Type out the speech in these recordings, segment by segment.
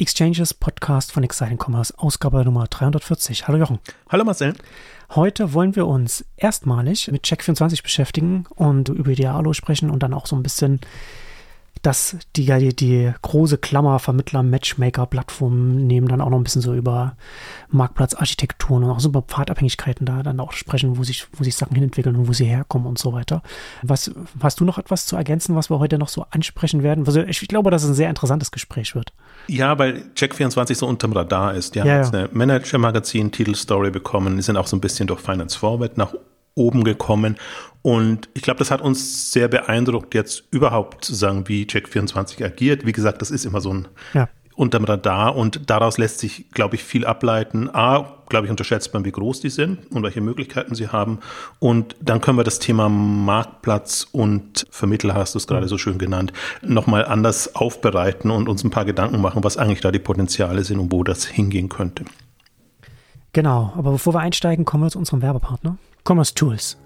Exchanges Podcast von Exciting Commerce, Ausgabe Nummer 340. Hallo Jochen. Hallo Marcel. Heute wollen wir uns erstmalig mit Check24 beschäftigen und über Idealo sprechen und dann auch so ein bisschen dass die, die, die große Klammer Vermittler, Matchmaker, Plattformen nehmen, dann auch noch ein bisschen so über Marktplatzarchitekturen und auch so über Pfadabhängigkeiten da dann auch sprechen, wo sich, wo sich Sachen hinentwickeln und wo sie herkommen und so weiter. Was, hast du noch etwas zu ergänzen, was wir heute noch so ansprechen werden? Also ich glaube, dass es ein sehr interessantes Gespräch wird. Ja, weil Check24 so unterm Radar ist. Die haben ja, jetzt eine Manager-Magazin-Titelstory bekommen, die sind auch so ein bisschen durch Finance Forward nach oben gekommen. Und ich glaube, das hat uns sehr beeindruckt, jetzt überhaupt zu sagen, wie Check24 agiert. Wie gesagt, das ist immer so ein ja. unterm Radar und daraus lässt sich, glaube ich, viel ableiten. A, glaube ich, unterschätzt man, wie groß die sind und welche Möglichkeiten sie haben. Und dann können wir das Thema Marktplatz und Vermittler, hast du es gerade so schön genannt, nochmal anders aufbereiten und uns ein paar Gedanken machen, was eigentlich da die Potenziale sind und wo das hingehen könnte. Genau, aber bevor wir einsteigen, kommen wir zu unserem Werbepartner. Commerce Tools.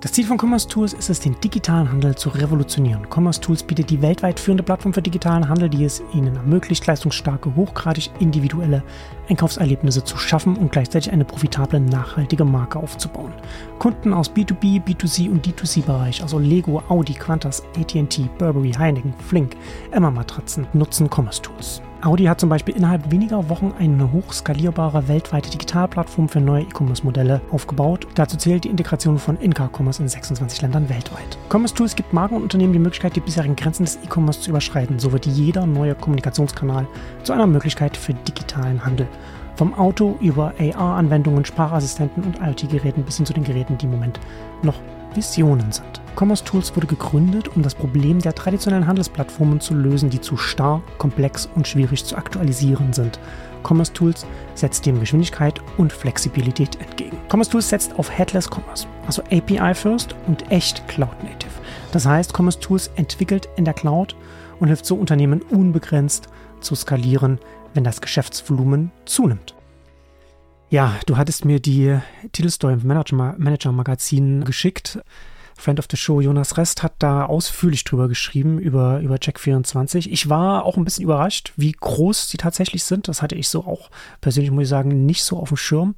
Das Ziel von Commerce Tools ist es, den digitalen Handel zu revolutionieren. Commerce Tools bietet die weltweit führende Plattform für digitalen Handel, die es Ihnen ermöglicht, leistungsstarke, hochgradig individuelle Einkaufserlebnisse zu schaffen und gleichzeitig eine profitable, nachhaltige Marke aufzubauen. Kunden aus B2B, B2C und D2C-Bereich, also Lego, Audi, Qantas, AT&T, Burberry, Heineken, Flink, Emma Matratzen, nutzen Commerce Tools. Audi hat zum Beispiel innerhalb weniger Wochen eine hochskalierbare weltweite Digitalplattform für neue E-Commerce-Modelle aufgebaut. Dazu zählt die Integration von In-Car-Commerce in 26 Ländern weltweit. Commerce Tools gibt Marken und Unternehmen die Möglichkeit, die bisherigen Grenzen des E-Commerce zu überschreiten. So wird jeder neue Kommunikationskanal zu einer Möglichkeit für digitalen Handel. Vom Auto über AR-Anwendungen, Sprachassistenten und IoT-Geräten bis hin zu den Geräten, die im Moment noch Visionen sind. Commerce Tools wurde gegründet, um das Problem der traditionellen Handelsplattformen zu lösen, die zu starr, komplex und schwierig zu aktualisieren sind. Commerce Tools setzt dem Geschwindigkeit und Flexibilität entgegen. Commerce Tools setzt auf Headless Commerce, also API First und echt Cloud Native. Das heißt, Commerce Tools entwickelt in der Cloud und hilft so Unternehmen unbegrenzt zu skalieren, wenn das Geschäftsvolumen zunimmt. Ja, du hattest mir die Titelstory im Manager, Manager Magazin geschickt. Friend of the Show Jonas Rest hat da ausführlich drüber geschrieben, über, über Check24. Ich war auch ein bisschen überrascht, wie groß sie tatsächlich sind. Das hatte ich so auch persönlich, muss ich sagen, nicht so auf dem Schirm.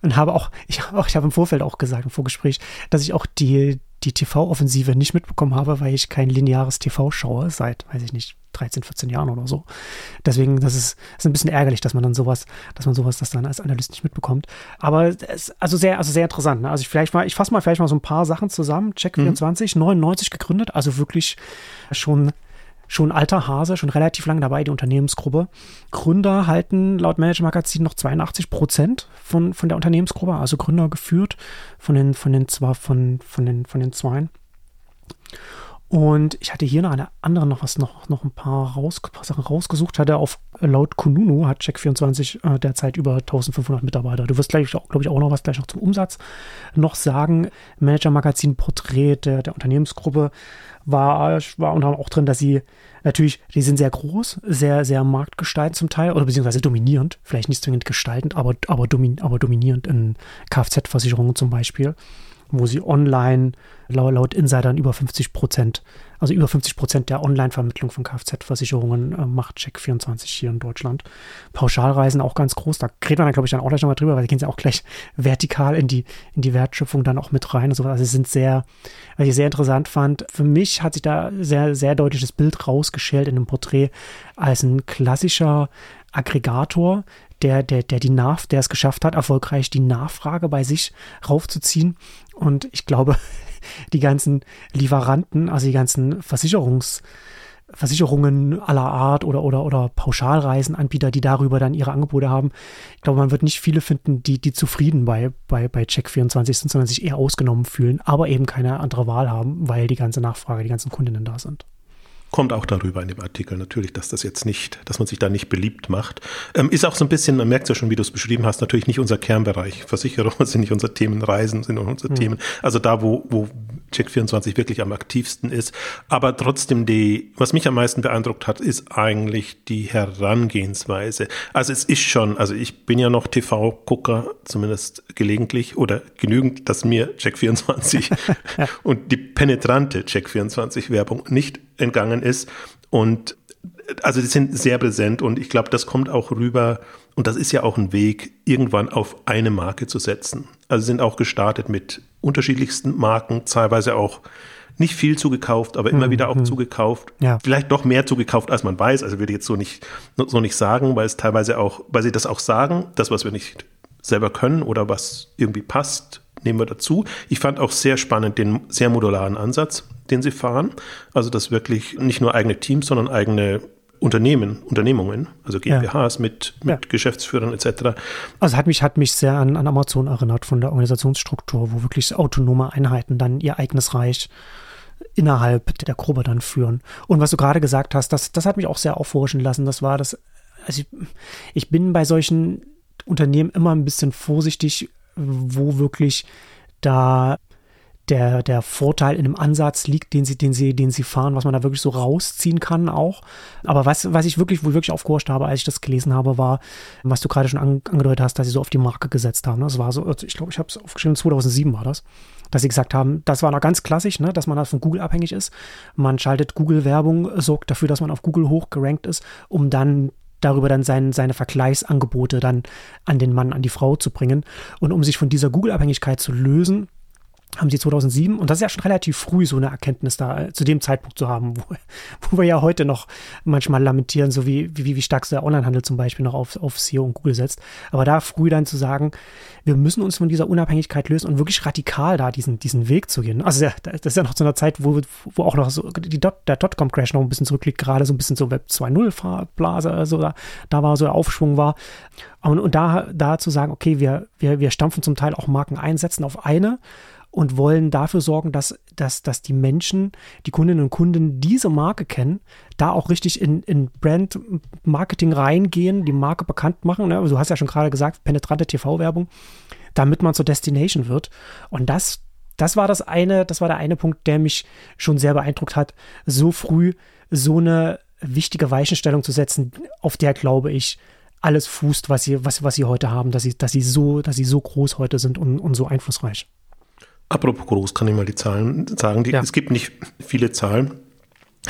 Und habe auch, ich, auch, ich habe im Vorfeld auch gesagt, im Vorgespräch, dass ich auch die, die TV-Offensive nicht mitbekommen habe, weil ich kein lineares TV schaue, seit, weiß ich nicht, 13, 14 Jahren oder so. Deswegen, das ist, ist ein bisschen ärgerlich, dass man dann sowas, dass man sowas das dann als Analyst nicht mitbekommt. Aber es, also sehr, also sehr interessant. Ne? Also ich vielleicht mal, ich fasse mal vielleicht mal so ein paar Sachen zusammen. Check24, mhm. 99 gegründet, also wirklich schon schon alter Hase, schon relativ lange dabei, die Unternehmensgruppe. Gründer halten laut Manager Magazin noch 82 Prozent von, von der Unternehmensgruppe, also Gründer geführt von den, von den, zwar von, von den, von den Zweien. Und ich hatte hier noch eine andere, noch was, noch, noch ein paar, raus, Sachen rausgesucht. Hatte auf laut Kununu hat Check24 äh, derzeit über 1500 Mitarbeiter. Du wirst gleich, glaube ich, auch noch was gleich noch zum Umsatz noch sagen. Manager Magazin Porträt der, der Unternehmensgruppe war, war unter anderem auch drin, dass sie natürlich, die sind sehr groß, sehr, sehr marktgestaltend zum Teil oder beziehungsweise dominierend. Vielleicht nicht zwingend gestaltend, aber, aber, domin, aber dominierend in Kfz-Versicherungen zum Beispiel wo sie online laut, Insidern über 50 Prozent, also über 50 Prozent der Online-Vermittlung von Kfz-Versicherungen äh, macht Check24 hier in Deutschland. Pauschalreisen auch ganz groß, da redet man dann, glaube ich, dann auch gleich nochmal drüber, weil sie gehen ja auch gleich vertikal in die, in die Wertschöpfung dann auch mit rein und so. Also sie sind sehr, was ich sehr interessant fand. Für mich hat sich da sehr, sehr deutliches Bild rausgeschält in dem Porträt als ein klassischer Aggregator, der, der, der die Nach, der es geschafft hat, erfolgreich die Nachfrage bei sich raufzuziehen. Und ich glaube, die ganzen Lieferanten, also die ganzen Versicherungs, Versicherungen aller Art oder, oder, oder Pauschalreisenanbieter, die darüber dann ihre Angebote haben. Ich glaube, man wird nicht viele finden, die, die zufrieden bei, bei, bei Check24 sind, sondern sich eher ausgenommen fühlen, aber eben keine andere Wahl haben, weil die ganze Nachfrage, die ganzen Kundinnen da sind kommt auch darüber in dem Artikel natürlich, dass das jetzt nicht, dass man sich da nicht beliebt macht. Ähm, ist auch so ein bisschen, man merkt ja schon, wie du es beschrieben hast, natürlich nicht unser Kernbereich. Versicherungen sind nicht unser Themen, Reisen sind unsere mhm. Themen. Also da, wo, wo Check24 wirklich am aktivsten ist. Aber trotzdem die, was mich am meisten beeindruckt hat, ist eigentlich die Herangehensweise. Also es ist schon, also ich bin ja noch TV-Gucker, zumindest gelegentlich oder genügend, dass mir Check24 und die penetrante Check24-Werbung nicht entgangen ist. Und also die sind sehr präsent und ich glaube, das kommt auch rüber und das ist ja auch ein Weg, irgendwann auf eine Marke zu setzen. Also sind auch gestartet mit unterschiedlichsten Marken, teilweise auch nicht viel zugekauft, aber immer mhm. wieder auch mhm. zugekauft. Ja. Vielleicht doch mehr zugekauft, als man weiß. Also würde ich jetzt so nicht, so nicht sagen, weil es teilweise auch, weil sie das auch sagen, das, was wir nicht selber können oder was irgendwie passt, nehmen wir dazu. Ich fand auch sehr spannend den sehr modularen Ansatz, den sie fahren. Also, dass wirklich nicht nur eigene Teams, sondern eigene Unternehmen, Unternehmungen, also GmbHs ja. mit, mit ja. Geschäftsführern etc. Also hat mich, hat mich sehr an, an Amazon erinnert von der Organisationsstruktur, wo wirklich autonome Einheiten dann ihr eigenes Reich innerhalb der Gruppe dann führen. Und was du gerade gesagt hast, das, das hat mich auch sehr aufhorchen lassen. Das war das, also ich, ich bin bei solchen Unternehmen immer ein bisschen vorsichtig, wo wirklich da der, der Vorteil in einem Ansatz liegt, den sie, den sie, den sie fahren, was man da wirklich so rausziehen kann auch. Aber was, was ich wirklich, wo ich wirklich aufgehorcht habe, als ich das gelesen habe, war, was du gerade schon an, angedeutet hast, dass sie so auf die Marke gesetzt haben. Das war so, also ich glaube, ich habe es aufgeschrieben, 2007 war das, dass sie gesagt haben, das war noch ganz klassisch, ne, dass man das von Google abhängig ist. Man schaltet Google-Werbung, sorgt dafür, dass man auf Google hoch gerankt ist, um dann darüber dann sein, seine Vergleichsangebote dann an den Mann, an die Frau zu bringen. Und um sich von dieser Google-Abhängigkeit zu lösen, haben sie 2007, und das ist ja schon relativ früh, so eine Erkenntnis da äh, zu dem Zeitpunkt zu haben, wo, wo wir ja heute noch manchmal lamentieren, so wie, wie, wie stark der Onlinehandel zum Beispiel noch auf, auf SEO und Google setzt. Aber da früh dann zu sagen, wir müssen uns von dieser Unabhängigkeit lösen und wirklich radikal da diesen, diesen Weg zu gehen. Also das ist ja noch zu einer Zeit, wo, wo auch noch so die Dot, der Dotcom-Crash noch ein bisschen zurückliegt, gerade so ein bisschen so Web 2.0-Blase, also da, da war so der Aufschwung war. Und, und da, da zu sagen, okay, wir, wir, wir stampfen zum Teil auch Marken einsetzen auf eine und wollen dafür sorgen, dass, dass, dass die Menschen, die Kundinnen und Kunden diese Marke kennen, da auch richtig in, in Brand-Marketing reingehen, die Marke bekannt machen. Ne? Du hast ja schon gerade gesagt, penetrante TV-Werbung, damit man zur Destination wird. Und das, das war das eine, das war der eine Punkt, der mich schon sehr beeindruckt hat, so früh so eine wichtige Weichenstellung zu setzen, auf der glaube ich, alles fußt, was sie, was, was sie heute haben, dass sie, dass sie so, dass sie so groß heute sind und, und so einflussreich. Apropos groß, kann ich mal die Zahlen sagen. Die, ja. Es gibt nicht viele Zahlen.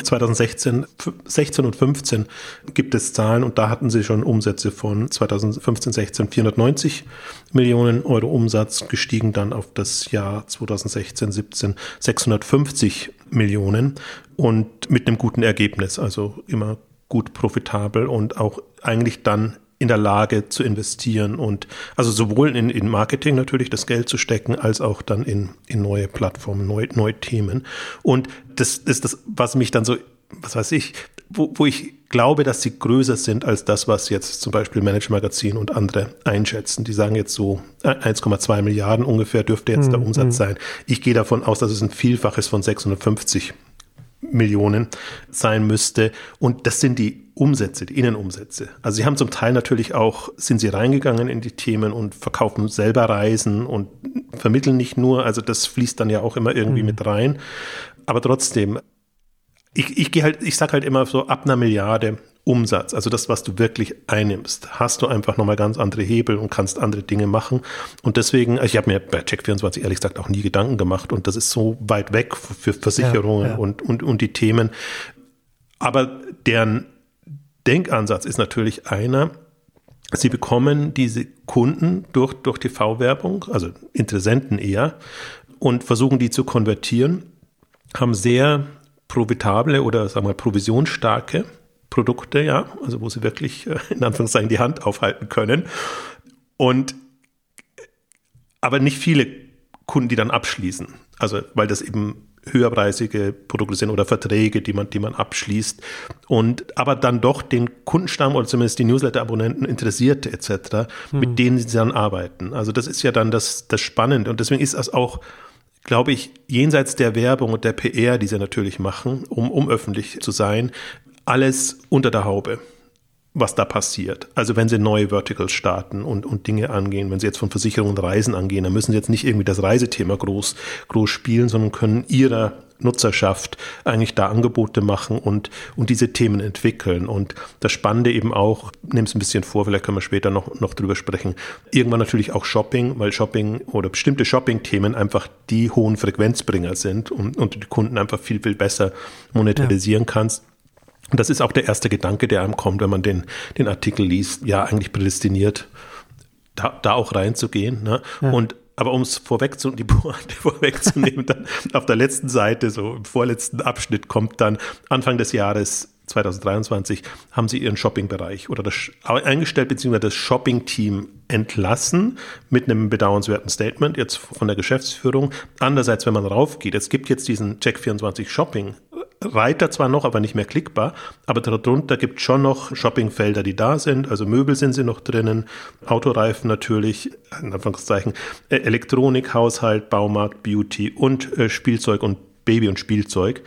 2016 16 und 15 gibt es Zahlen und da hatten sie schon Umsätze von 2015, 16 490 Millionen Euro Umsatz, gestiegen dann auf das Jahr 2016, 17 650 Millionen und mit einem guten Ergebnis, also immer gut profitabel und auch eigentlich dann in der Lage zu investieren und also sowohl in, in Marketing natürlich das Geld zu stecken, als auch dann in, in neue Plattformen, neue, neue Themen. Und das ist das, was mich dann so, was weiß ich, wo, wo ich glaube, dass sie größer sind als das, was jetzt zum Beispiel Manager Magazin und andere einschätzen. Die sagen jetzt so 1,2 Milliarden ungefähr dürfte jetzt der mhm, Umsatz mhm. sein. Ich gehe davon aus, dass es ein Vielfaches von 650 Millionen sein müsste. Und das sind die Umsätze, die Innenumsätze. Also sie haben zum Teil natürlich auch, sind sie reingegangen in die Themen und verkaufen selber Reisen und vermitteln nicht nur, also das fließt dann ja auch immer irgendwie mhm. mit rein. Aber trotzdem, ich, ich gehe halt, ich sag halt immer so ab einer Milliarde Umsatz, also das, was du wirklich einnimmst, hast du einfach nochmal ganz andere Hebel und kannst andere Dinge machen. Und deswegen, ich habe mir bei Check24 ehrlich gesagt auch nie Gedanken gemacht und das ist so weit weg für Versicherungen ja, ja. Und, und, und die Themen. Aber deren Denkansatz ist natürlich einer, Sie bekommen diese Kunden durch, durch TV-Werbung, also Interessenten eher, und versuchen die zu konvertieren, haben sehr profitable oder sagen wir provisionsstarke Produkte, ja, also wo sie wirklich äh, in Anführungszeichen die Hand aufhalten können. Und aber nicht viele Kunden, die dann abschließen. Also, weil das eben höherpreisige Produkte sind oder Verträge, die man, die man abschließt. Und aber dann doch den Kundenstamm oder zumindest die Newsletter-Abonnenten Interessierte etc., hm. mit denen sie dann arbeiten. Also das ist ja dann das, das Spannende. Und deswegen ist das auch, glaube ich, jenseits der Werbung und der PR, die sie natürlich machen, um, um öffentlich zu sein, alles unter der Haube was da passiert. Also wenn Sie neue Verticals starten und, und Dinge angehen, wenn Sie jetzt von Versicherungen und Reisen angehen, dann müssen Sie jetzt nicht irgendwie das Reisethema groß, groß spielen, sondern können Ihrer Nutzerschaft eigentlich da Angebote machen und, und diese Themen entwickeln. Und das Spannende eben auch, nehme es ein bisschen vor, vielleicht können wir später noch, noch drüber sprechen, irgendwann natürlich auch Shopping, weil Shopping oder bestimmte Shopping-Themen einfach die hohen Frequenzbringer sind und, und die Kunden einfach viel, viel besser monetarisieren ja. kannst. Und das ist auch der erste Gedanke, der einem kommt, wenn man den, den Artikel liest, ja, eigentlich prädestiniert, da, da auch reinzugehen. Ne? Ja. Und aber um es vorweg zu, die Pointe vorwegzunehmen, dann auf der letzten Seite, so im vorletzten Abschnitt, kommt dann Anfang des Jahres 2023 haben sie ihren Shopping-Bereich oder das eingestellt beziehungsweise das Shopping-Team entlassen mit einem bedauernswerten Statement jetzt von der Geschäftsführung. Andererseits, wenn man raufgeht, es gibt jetzt diesen Check24 Shopping Reiter zwar noch, aber nicht mehr klickbar, aber darunter gibt es schon noch Shoppingfelder, die da sind. Also Möbel sind sie noch drinnen, Autoreifen natürlich, in Anführungszeichen, äh, Elektronik, Haushalt, Baumarkt, Beauty und äh, Spielzeug und Baby und Spielzeug.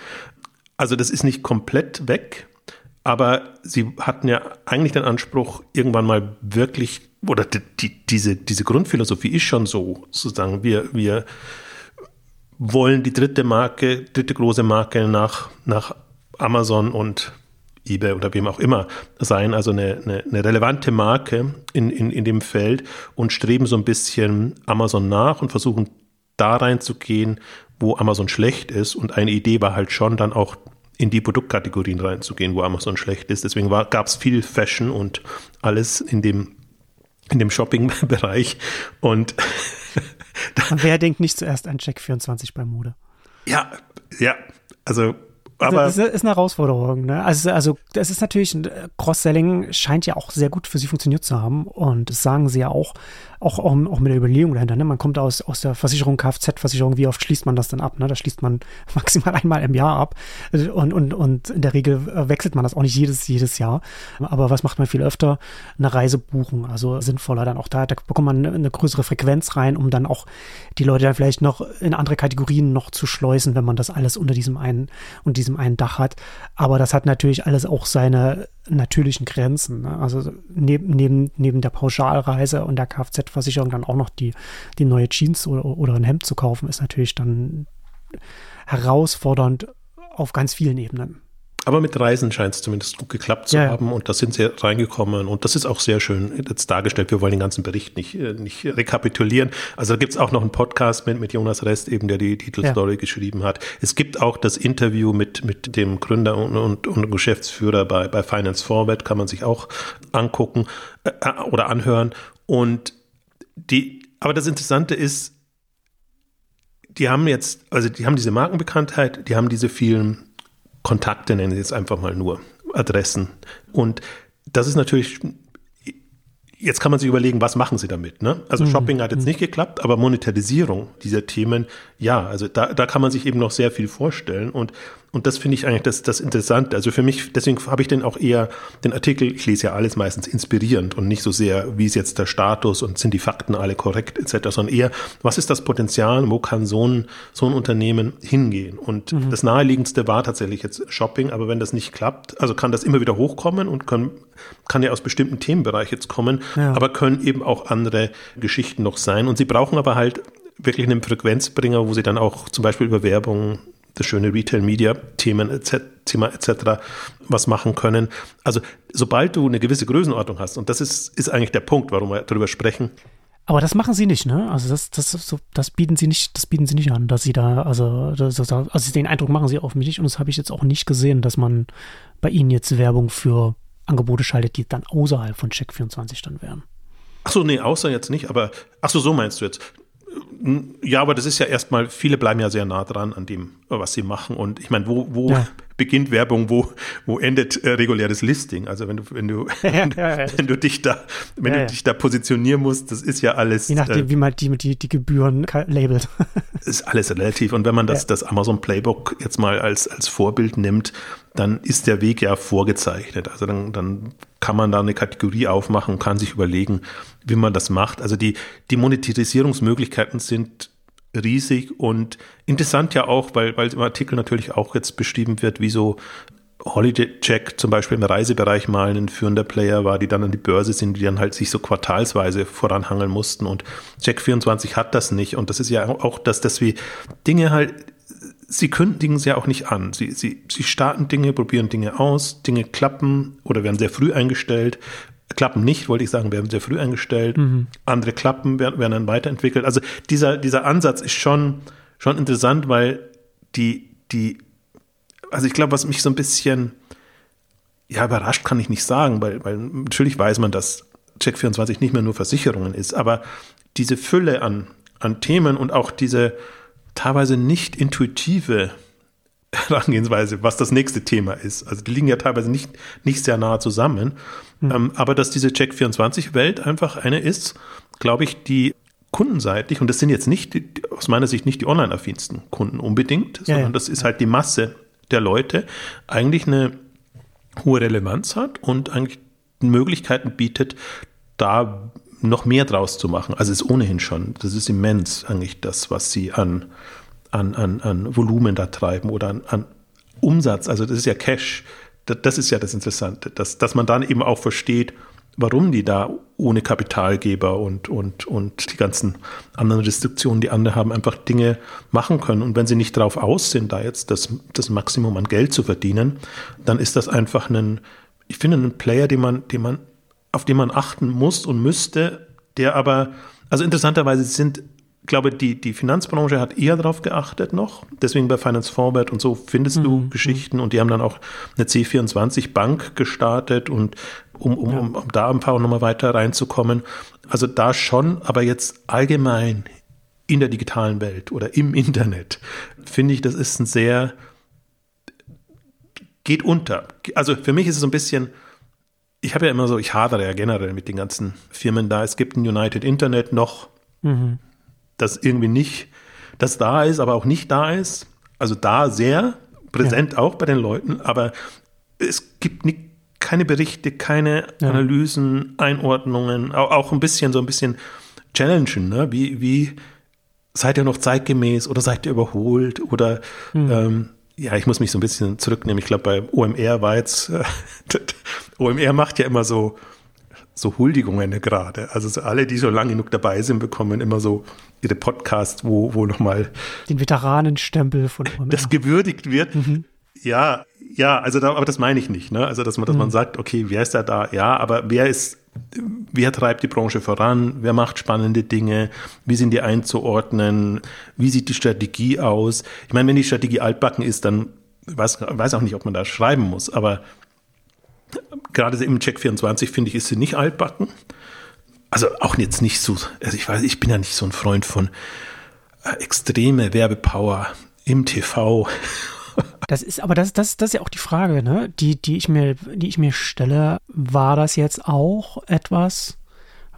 Also das ist nicht komplett weg, aber sie hatten ja eigentlich den Anspruch, irgendwann mal wirklich, oder die, die, diese, diese Grundphilosophie ist schon so, sozusagen, wir, wir wollen die dritte Marke, dritte große Marke nach, nach Amazon und eBay oder wem auch immer sein, also eine, eine, eine relevante Marke in, in, in dem Feld und streben so ein bisschen Amazon nach und versuchen da reinzugehen, wo Amazon schlecht ist. Und eine Idee war halt schon dann auch in die Produktkategorien reinzugehen, wo Amazon schlecht ist. Deswegen gab es viel Fashion und alles in dem, in dem Shopping-Bereich. Und, und wer denkt nicht zuerst an Check 24 bei Mode? Ja, ja, also aber das ist eine Herausforderung. Ne? Also, also das ist natürlich, äh, Cross-Selling scheint ja auch sehr gut für sie funktioniert zu haben. Und das sagen sie ja auch auch, auch, auch mit der Überlegung dahinter. Ne? Man kommt aus, aus der Versicherung, Kfz-Versicherung, wie oft schließt man das dann ab? Ne? Das schließt man maximal einmal im Jahr ab. Und, und, und in der Regel äh, wechselt man das auch nicht jedes, jedes Jahr. Aber was macht man viel öfter? Eine Reisebuchung. Also sinnvoller dann auch da, da bekommt man eine, größere Frequenz rein, um dann auch die Leute dann vielleicht noch in andere Kategorien noch zu schleusen, wenn man das alles unter diesem einen und diesem einen Dach hat. Aber das hat natürlich alles auch seine natürlichen Grenzen. Ne? Also neben, neben, neben der Pauschalreise und der Kfz-Versicherung dann auch noch die, die neue Jeans oder, oder ein Hemd zu kaufen, ist natürlich dann herausfordernd auf ganz vielen Ebenen. Aber mit Reisen scheint es zumindest gut geklappt zu ja, haben und da sind sie reingekommen und das ist auch sehr schön jetzt dargestellt. Wir wollen den ganzen Bericht nicht, äh, nicht rekapitulieren. Also da gibt es auch noch einen Podcast mit, mit Jonas Rest, eben der die Titelstory ja. geschrieben hat. Es gibt auch das Interview mit, mit dem Gründer und, und, und Geschäftsführer bei, bei Finance Forward, kann man sich auch angucken äh, oder anhören. Und die, aber das Interessante ist, die haben jetzt, also die haben diese Markenbekanntheit, die haben diese vielen Kontakte, nennen Sie jetzt einfach mal nur, Adressen. Und das ist natürlich, jetzt kann man sich überlegen, was machen Sie damit? Ne? Also mhm. Shopping hat jetzt mhm. nicht geklappt, aber Monetarisierung dieser Themen, ja, also da, da kann man sich eben noch sehr viel vorstellen. Und und das finde ich eigentlich das, das Interessante. Also für mich, deswegen habe ich den auch eher, den Artikel, ich lese ja alles meistens inspirierend und nicht so sehr, wie ist jetzt der Status und sind die Fakten alle korrekt etc., sondern eher, was ist das Potenzial, wo kann so ein, so ein Unternehmen hingehen? Und mhm. das naheliegendste war tatsächlich jetzt Shopping, aber wenn das nicht klappt, also kann das immer wieder hochkommen und können, kann ja aus bestimmten Themenbereichen jetzt kommen, ja. aber können eben auch andere Geschichten noch sein. Und sie brauchen aber halt wirklich einen Frequenzbringer, wo sie dann auch zum Beispiel über Werbung das schöne Retail-Media-Themen etc., Thema etc. was machen können. Also sobald du eine gewisse Größenordnung hast, und das ist, ist eigentlich der Punkt, warum wir darüber sprechen. Aber das machen sie nicht, ne? Also das, das, so, das bieten sie nicht, das bieten sie nicht an, dass sie da, also, das, also den Eindruck machen sie auf mich nicht und das habe ich jetzt auch nicht gesehen, dass man bei ihnen jetzt Werbung für Angebote schaltet, die dann außerhalb von Check24 dann wären. Ach so, nee, außer jetzt nicht, aber ach so, so meinst du jetzt. Ja, aber das ist ja erstmal, viele bleiben ja sehr nah dran an dem, was sie machen. Und ich meine, wo, wo ja. beginnt Werbung, wo, wo endet äh, reguläres Listing? Also wenn du, wenn du, ja, ja, wenn du dich da, wenn du dich da positionieren musst, das ist ja alles. Je nachdem, äh, wie man die, die, die Gebühren labelt. ist alles relativ. Und wenn man das, das Amazon Playbook jetzt mal als, als Vorbild nimmt, dann ist der Weg ja vorgezeichnet. Also dann, dann kann man da eine Kategorie aufmachen, kann sich überlegen, wie man das macht. Also die, die Monetarisierungsmöglichkeiten sind riesig und interessant ja auch, weil, weil im Artikel natürlich auch jetzt beschrieben wird, wie so Holiday Check zum Beispiel im Reisebereich mal ein führender Player war, die dann an die Börse sind, die dann halt sich so quartalsweise voranhangeln mussten und Check24 hat das nicht und das ist ja auch das, dass wir Dinge halt sie kündigen es ja auch nicht an. Sie, sie, sie starten Dinge, probieren Dinge aus, Dinge klappen oder werden sehr früh eingestellt. Klappen nicht, wollte ich sagen, werden sehr früh eingestellt. Mhm. Andere klappen, werden, werden dann weiterentwickelt. Also dieser, dieser Ansatz ist schon, schon interessant, weil die, die, also ich glaube, was mich so ein bisschen ja, überrascht kann ich nicht sagen, weil, weil natürlich weiß man, dass Check24 nicht mehr nur Versicherungen ist, aber diese Fülle an, an Themen und auch diese teilweise nicht intuitive Herangehensweise, was das nächste Thema ist. Also die liegen ja teilweise nicht, nicht sehr nah zusammen. Mhm. Ähm, aber dass diese Check24-Welt einfach eine ist, glaube ich, die kundenseitig, und das sind jetzt nicht, aus meiner Sicht nicht die online-affinsten Kunden unbedingt, ja, sondern ja. das ist halt die Masse der Leute, eigentlich eine hohe Relevanz hat und eigentlich Möglichkeiten bietet, da noch mehr draus zu machen. Also ist ohnehin schon, das ist immens eigentlich das, was sie an an, an, an Volumen da treiben oder an, an Umsatz. Also das ist ja Cash. Das, ist ja das Interessante, dass, dass man dann eben auch versteht, warum die da ohne Kapitalgeber und, und, und die ganzen anderen Restriktionen, die andere haben, einfach Dinge machen können. Und wenn sie nicht darauf aus sind, da jetzt das, das Maximum an Geld zu verdienen, dann ist das einfach ein, ich finde, ein Player, den man, den man, auf den man achten muss und müsste, der aber, also interessanterweise sind glaube, die, die Finanzbranche hat eher darauf geachtet noch. Deswegen bei Finance Forward und so findest mhm. du Geschichten und die haben dann auch eine C24 Bank gestartet und um, um, ja. um, um da einfach nochmal weiter reinzukommen. Also da schon, aber jetzt allgemein in der digitalen Welt oder im Internet finde ich, das ist ein sehr, geht unter. Also für mich ist es so ein bisschen, ich habe ja immer so, ich hadere ja generell mit den ganzen Firmen da. Es gibt ein United Internet noch. Mhm das irgendwie nicht, das da ist, aber auch nicht da ist. Also da sehr präsent ja. auch bei den Leuten, aber es gibt nicht, keine Berichte, keine ja. Analysen, Einordnungen, auch, auch, ein bisschen so ein bisschen challengen, ne? Wie, wie seid ihr noch zeitgemäß oder seid ihr überholt oder hm. ähm, ja, ich muss mich so ein bisschen zurücknehmen. Ich glaube, bei OMR war jetzt, äh, OMR macht ja immer so, so Huldigungen gerade. Also so alle, die so lange genug dabei sind, bekommen immer so ihre Podcasts, wo, wo nochmal den Veteranenstempel von OMR. das gewürdigt wird. Mhm. Ja, ja, also da, aber das meine ich nicht, ne? Also dass man, dass mhm. man sagt, okay, wer ist da da? Ja, aber wer ist, wer treibt die Branche voran? Wer macht spannende Dinge? Wie sind die einzuordnen? Wie sieht die Strategie aus? Ich meine, wenn die Strategie altbacken ist, dann weiß, weiß auch nicht, ob man da schreiben muss, aber gerade im Check 24 finde ich, ist sie nicht altbacken. Also auch jetzt nicht so, also ich weiß, ich bin ja nicht so ein Freund von äh, extreme Werbepower im TV. Das ist, aber das, das, das ist ja auch die Frage, ne? die, die, ich mir, die ich mir stelle. War das jetzt auch etwas,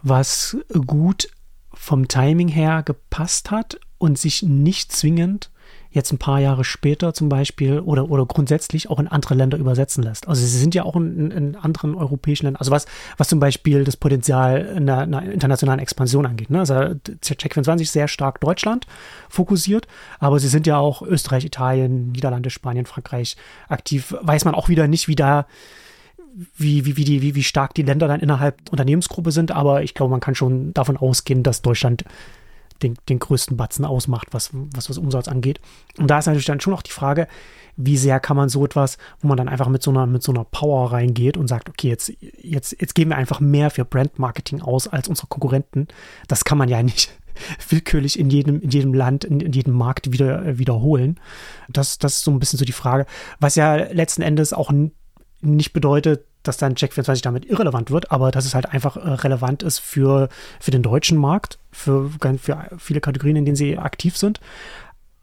was gut vom Timing her gepasst hat und sich nicht zwingend jetzt ein paar Jahre später zum Beispiel oder, oder grundsätzlich auch in andere Länder übersetzen lässt. Also sie sind ja auch in, in anderen europäischen Ländern, also was, was zum Beispiel das Potenzial einer, einer internationalen Expansion angeht. Ne? Also Check24 sehr stark Deutschland fokussiert, aber sie sind ja auch Österreich, Italien, Niederlande, Spanien, Frankreich aktiv. Weiß man auch wieder nicht, wie da wie, wie, wie, die, wie, wie stark die Länder dann innerhalb der Unternehmensgruppe sind, aber ich glaube, man kann schon davon ausgehen, dass Deutschland den, den größten Batzen ausmacht, was, was, was Umsatz angeht. Und da ist natürlich dann schon auch die Frage, wie sehr kann man so etwas, wo man dann einfach mit so einer, mit so einer Power reingeht und sagt, okay, jetzt, jetzt, jetzt geben wir einfach mehr für Brandmarketing aus als unsere Konkurrenten. Das kann man ja nicht willkürlich in jedem, in jedem Land, in, in jedem Markt wieder, äh, wiederholen. Das, das ist so ein bisschen so die Frage, was ja letzten Endes auch nicht bedeutet, dass dann Check24 damit irrelevant wird, aber dass es halt einfach äh, relevant ist für, für den deutschen Markt, für, für viele Kategorien, in denen sie aktiv sind.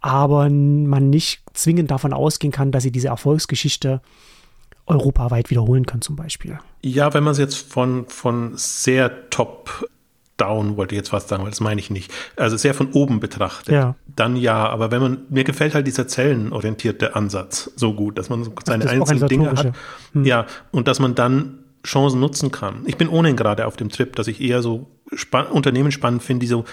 Aber man nicht zwingend davon ausgehen kann, dass sie diese Erfolgsgeschichte europaweit wiederholen können, zum Beispiel. Ja, wenn man es jetzt von, von sehr top down, wollte ich jetzt fast sagen, weil das meine ich nicht. Also sehr von oben betrachtet. Ja. Dann ja, aber wenn man, mir gefällt halt dieser zellenorientierte Ansatz so gut, dass man seine Ach, einzelnen Dinge hat. Hm. Ja, und dass man dann Chancen nutzen kann. Ich bin ohnehin gerade auf dem Trip, dass ich eher so span Unternehmen spannend finde, die so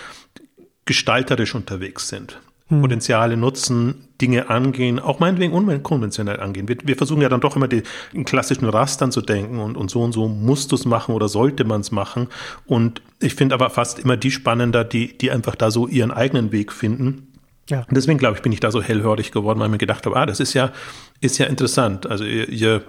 gestalterisch unterwegs sind hm. Potenziale nutzen, Dinge angehen, auch meinetwegen unkonventionell angehen. Wir, wir versuchen ja dann doch immer die, in klassischen Rastern zu denken und, und so und so musst du es machen oder sollte man es machen. Und ich finde aber fast immer die spannender, die, die einfach da so ihren eigenen Weg finden. Ja. Und deswegen, glaube ich, bin ich da so hellhörig geworden, weil ich mir gedacht habe, ah, das ist ja, ist ja interessant. Also ihr, ihr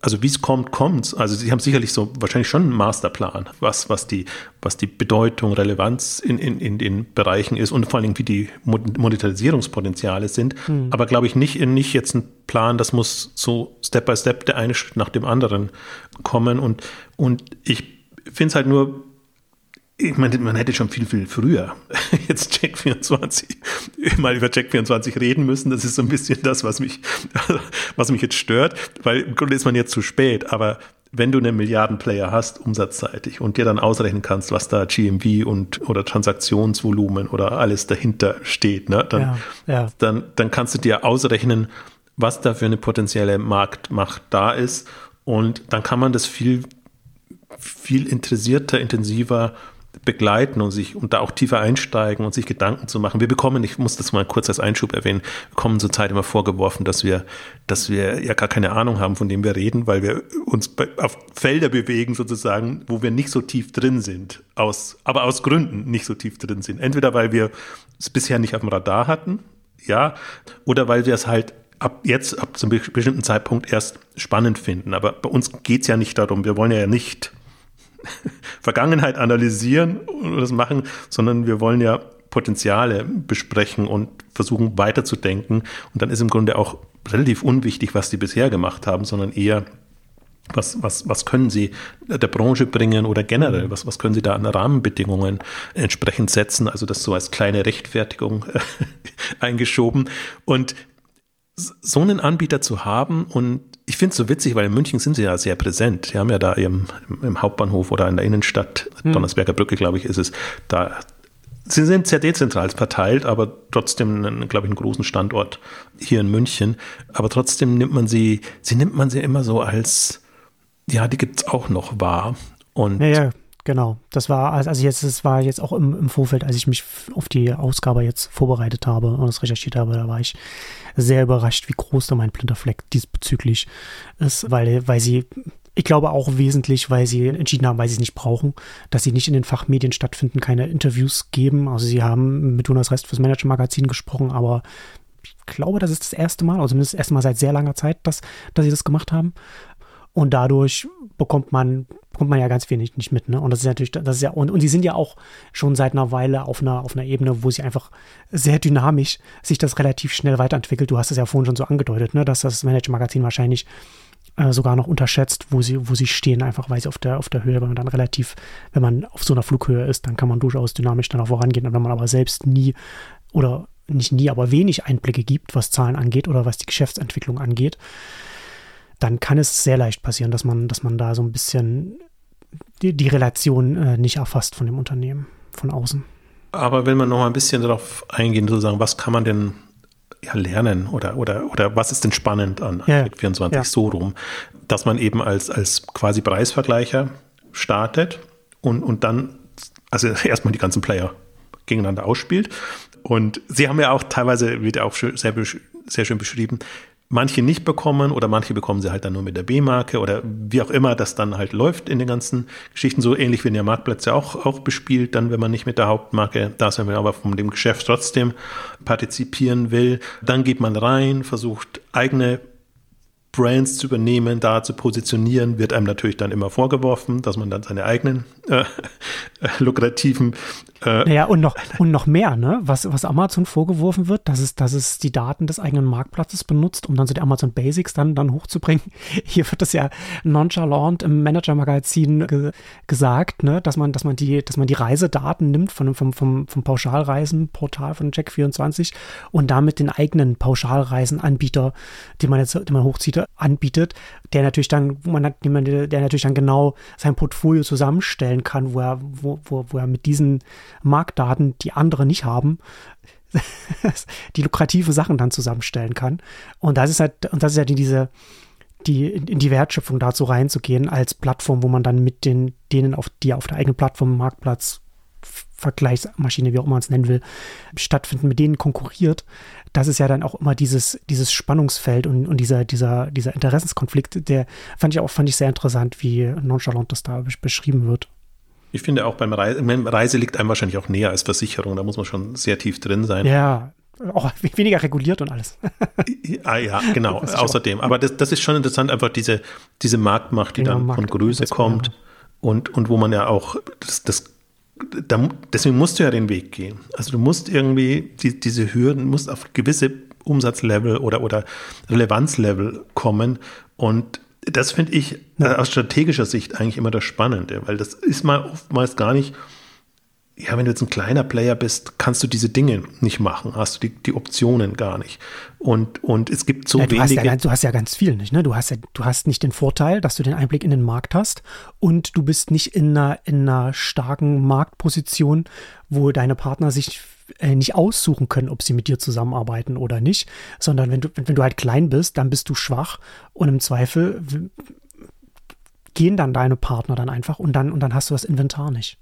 also wie es kommt, kommt's. Also sie haben sicherlich so wahrscheinlich schon einen Masterplan, was, was die, was die Bedeutung, Relevanz in, in, in den Bereichen ist und vor allen Dingen, wie die Monetarisierungspotenziale sind. Mhm. Aber glaube ich nicht, nicht jetzt ein Plan, das muss so Step by Step der eine Schritt nach dem anderen kommen. Und, und ich finde es halt nur ich meine, man hätte schon viel, viel früher jetzt Check 24 mal über Check 24 reden müssen. Das ist so ein bisschen das, was mich, was mich jetzt stört, weil im Grunde ist man jetzt zu spät. Aber wenn du einen Milliardenplayer hast, umsatzseitig, und dir dann ausrechnen kannst, was da GMV und oder Transaktionsvolumen oder alles dahinter steht, ne, dann, ja, ja. dann, dann kannst du dir ausrechnen, was da für eine potenzielle Marktmacht da ist. Und dann kann man das viel, viel interessierter, intensiver begleiten und sich und da auch tiefer einsteigen und sich Gedanken zu machen. Wir bekommen, ich muss das mal kurz als Einschub erwähnen, bekommen zurzeit immer vorgeworfen, dass wir, dass wir ja gar keine Ahnung haben, von dem wir reden, weil wir uns auf Felder bewegen sozusagen, wo wir nicht so tief drin sind, aus, aber aus Gründen nicht so tief drin sind. Entweder weil wir es bisher nicht auf dem Radar hatten, ja, oder weil wir es halt ab jetzt, ab zum bestimmten Zeitpunkt erst spannend finden. Aber bei uns geht es ja nicht darum, wir wollen ja nicht Vergangenheit analysieren und das machen, sondern wir wollen ja Potenziale besprechen und versuchen weiterzudenken. Und dann ist im Grunde auch relativ unwichtig, was die bisher gemacht haben, sondern eher, was, was, was können sie der Branche bringen oder generell, was, was können sie da an Rahmenbedingungen entsprechend setzen? Also das so als kleine Rechtfertigung eingeschoben. Und so einen Anbieter zu haben und ich finde es so witzig, weil in München sind sie ja sehr präsent. Sie haben ja da im, im Hauptbahnhof oder in der Innenstadt, hm. Donnersberger Brücke, glaube ich, ist es, da Sie sind sehr dezentral verteilt, aber trotzdem, glaube ich, einen großen Standort hier in München. Aber trotzdem nimmt man sie, sie nimmt man sie immer so als, ja, die gibt es auch noch wahr. Und ja, ja, genau. Das war, also jetzt, das war jetzt auch im, im Vorfeld, als ich mich auf die Ausgabe jetzt vorbereitet habe und das recherchiert habe, da war ich sehr überrascht, wie groß da mein blinder Fleck diesbezüglich ist, weil, weil sie ich glaube auch wesentlich, weil sie entschieden haben, weil sie es nicht brauchen, dass sie nicht in den Fachmedien stattfinden, keine Interviews geben. Also sie haben mit Jonas Rest fürs Manager-Magazin gesprochen, aber ich glaube, das ist das erste Mal, also zumindest das erste Mal seit sehr langer Zeit, dass, dass sie das gemacht haben. Und dadurch bekommt man, bekommt man ja ganz wenig nicht mit, ne? Und das ist natürlich, das ist ja, und, und die sind ja auch schon seit einer Weile auf einer, auf einer Ebene, wo sie einfach sehr dynamisch sich das relativ schnell weiterentwickelt. Du hast es ja vorhin schon so angedeutet, ne? Dass das Manager-Magazin wahrscheinlich äh, sogar noch unterschätzt, wo sie, wo sie stehen, einfach weil sie auf der, auf der Höhe, wenn man dann relativ, wenn man auf so einer Flughöhe ist, dann kann man durchaus dynamisch dann auch vorangehen. Und wenn man aber selbst nie oder nicht nie, aber wenig Einblicke gibt, was Zahlen angeht oder was die Geschäftsentwicklung angeht, dann kann es sehr leicht passieren, dass man, dass man da so ein bisschen die, die Relation äh, nicht erfasst von dem Unternehmen von außen. Aber wenn man noch mal ein bisschen darauf eingehen, sozusagen, was kann man denn ja, lernen oder, oder, oder was ist denn spannend an ja, 24 ja. so rum, dass man eben als, als quasi Preisvergleicher startet und, und dann, also erstmal die ganzen Player gegeneinander ausspielt. Und Sie haben ja auch teilweise, wird ja auch sehr, sehr schön beschrieben, manche nicht bekommen oder manche bekommen sie halt dann nur mit der B-Marke oder wie auch immer das dann halt läuft in den ganzen Geschichten. So ähnlich werden ja Marktplätze auch, auch bespielt, dann wenn man nicht mit der Hauptmarke da ist, wenn man aber von dem Geschäft trotzdem partizipieren will. Dann geht man rein, versucht eigene Brands zu übernehmen, da zu positionieren, wird einem natürlich dann immer vorgeworfen, dass man dann seine eigenen äh, äh, lukrativen äh, naja, und noch, und noch mehr, ne? Was, was Amazon vorgeworfen wird, dass es, dass es die Daten des eigenen Marktplatzes benutzt, um dann so die Amazon Basics dann, dann hochzubringen. Hier wird das ja nonchalant im Manager-Magazin ge gesagt, ne? Dass man, dass man die, dass man die Reisedaten nimmt von, vom, vom, vom Pauschalreisenportal von Check24 und damit den eigenen Pauschalreisenanbieter, den man jetzt, den man hochzieht, anbietet, der natürlich dann, man, der natürlich dann genau sein Portfolio zusammenstellen kann, wo er, wo, wo, wo er mit diesen Marktdaten, die andere nicht haben, die lukrative Sachen dann zusammenstellen kann. Und das ist halt, und das ist ja die, diese, die, in die Wertschöpfung dazu reinzugehen als Plattform, wo man dann mit den, denen auf, die auf der eigenen Plattform, Marktplatz, Vergleichsmaschine, wie auch immer man es nennen will, stattfinden, mit denen konkurriert. Das ist ja dann auch immer dieses, dieses Spannungsfeld und, und dieser, dieser, dieser Interessenskonflikt, der fand ich auch, fand ich sehr interessant, wie nonchalant das da beschrieben wird. Ich finde auch beim Reise, Reise liegt einem wahrscheinlich auch näher als Versicherung, da muss man schon sehr tief drin sein. Ja, auch weniger reguliert und alles. ah, ja, genau, außerdem. Aber das, das ist schon interessant, einfach diese, diese Marktmacht, die genau, dann Markt, von Größe kommt und, und wo man ja auch das, das da, deswegen musst du ja den Weg gehen. Also du musst irgendwie die, diese Hürden, musst auf gewisse Umsatzlevel oder, oder Relevanzlevel kommen. Und das finde ich ja. aus strategischer Sicht eigentlich immer das Spannende, weil das ist mal oftmals gar nicht ja, wenn du jetzt ein kleiner Player bist, kannst du diese Dinge nicht machen, hast du die, die Optionen gar nicht. Und, und es gibt so ja, du wenige. Hast ja, du hast ja ganz viel nicht, ne? Du hast ja, du hast nicht den Vorteil, dass du den Einblick in den Markt hast und du bist nicht in einer, in einer starken Marktposition, wo deine Partner sich äh, nicht aussuchen können, ob sie mit dir zusammenarbeiten oder nicht, sondern wenn du, wenn du halt klein bist, dann bist du schwach und im Zweifel gehen dann deine Partner dann einfach und dann, und dann hast du das Inventar nicht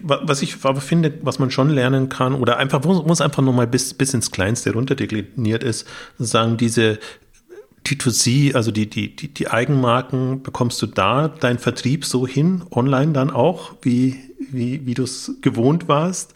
was ich aber finde, was man schon lernen kann, oder einfach, wo es einfach nochmal bis, bis ins Kleinste runterdekliniert ist, sagen diese T2C, also die, die, die, die Eigenmarken, bekommst du da deinen Vertrieb so hin, online dann auch, wie, wie, wie du es gewohnt warst?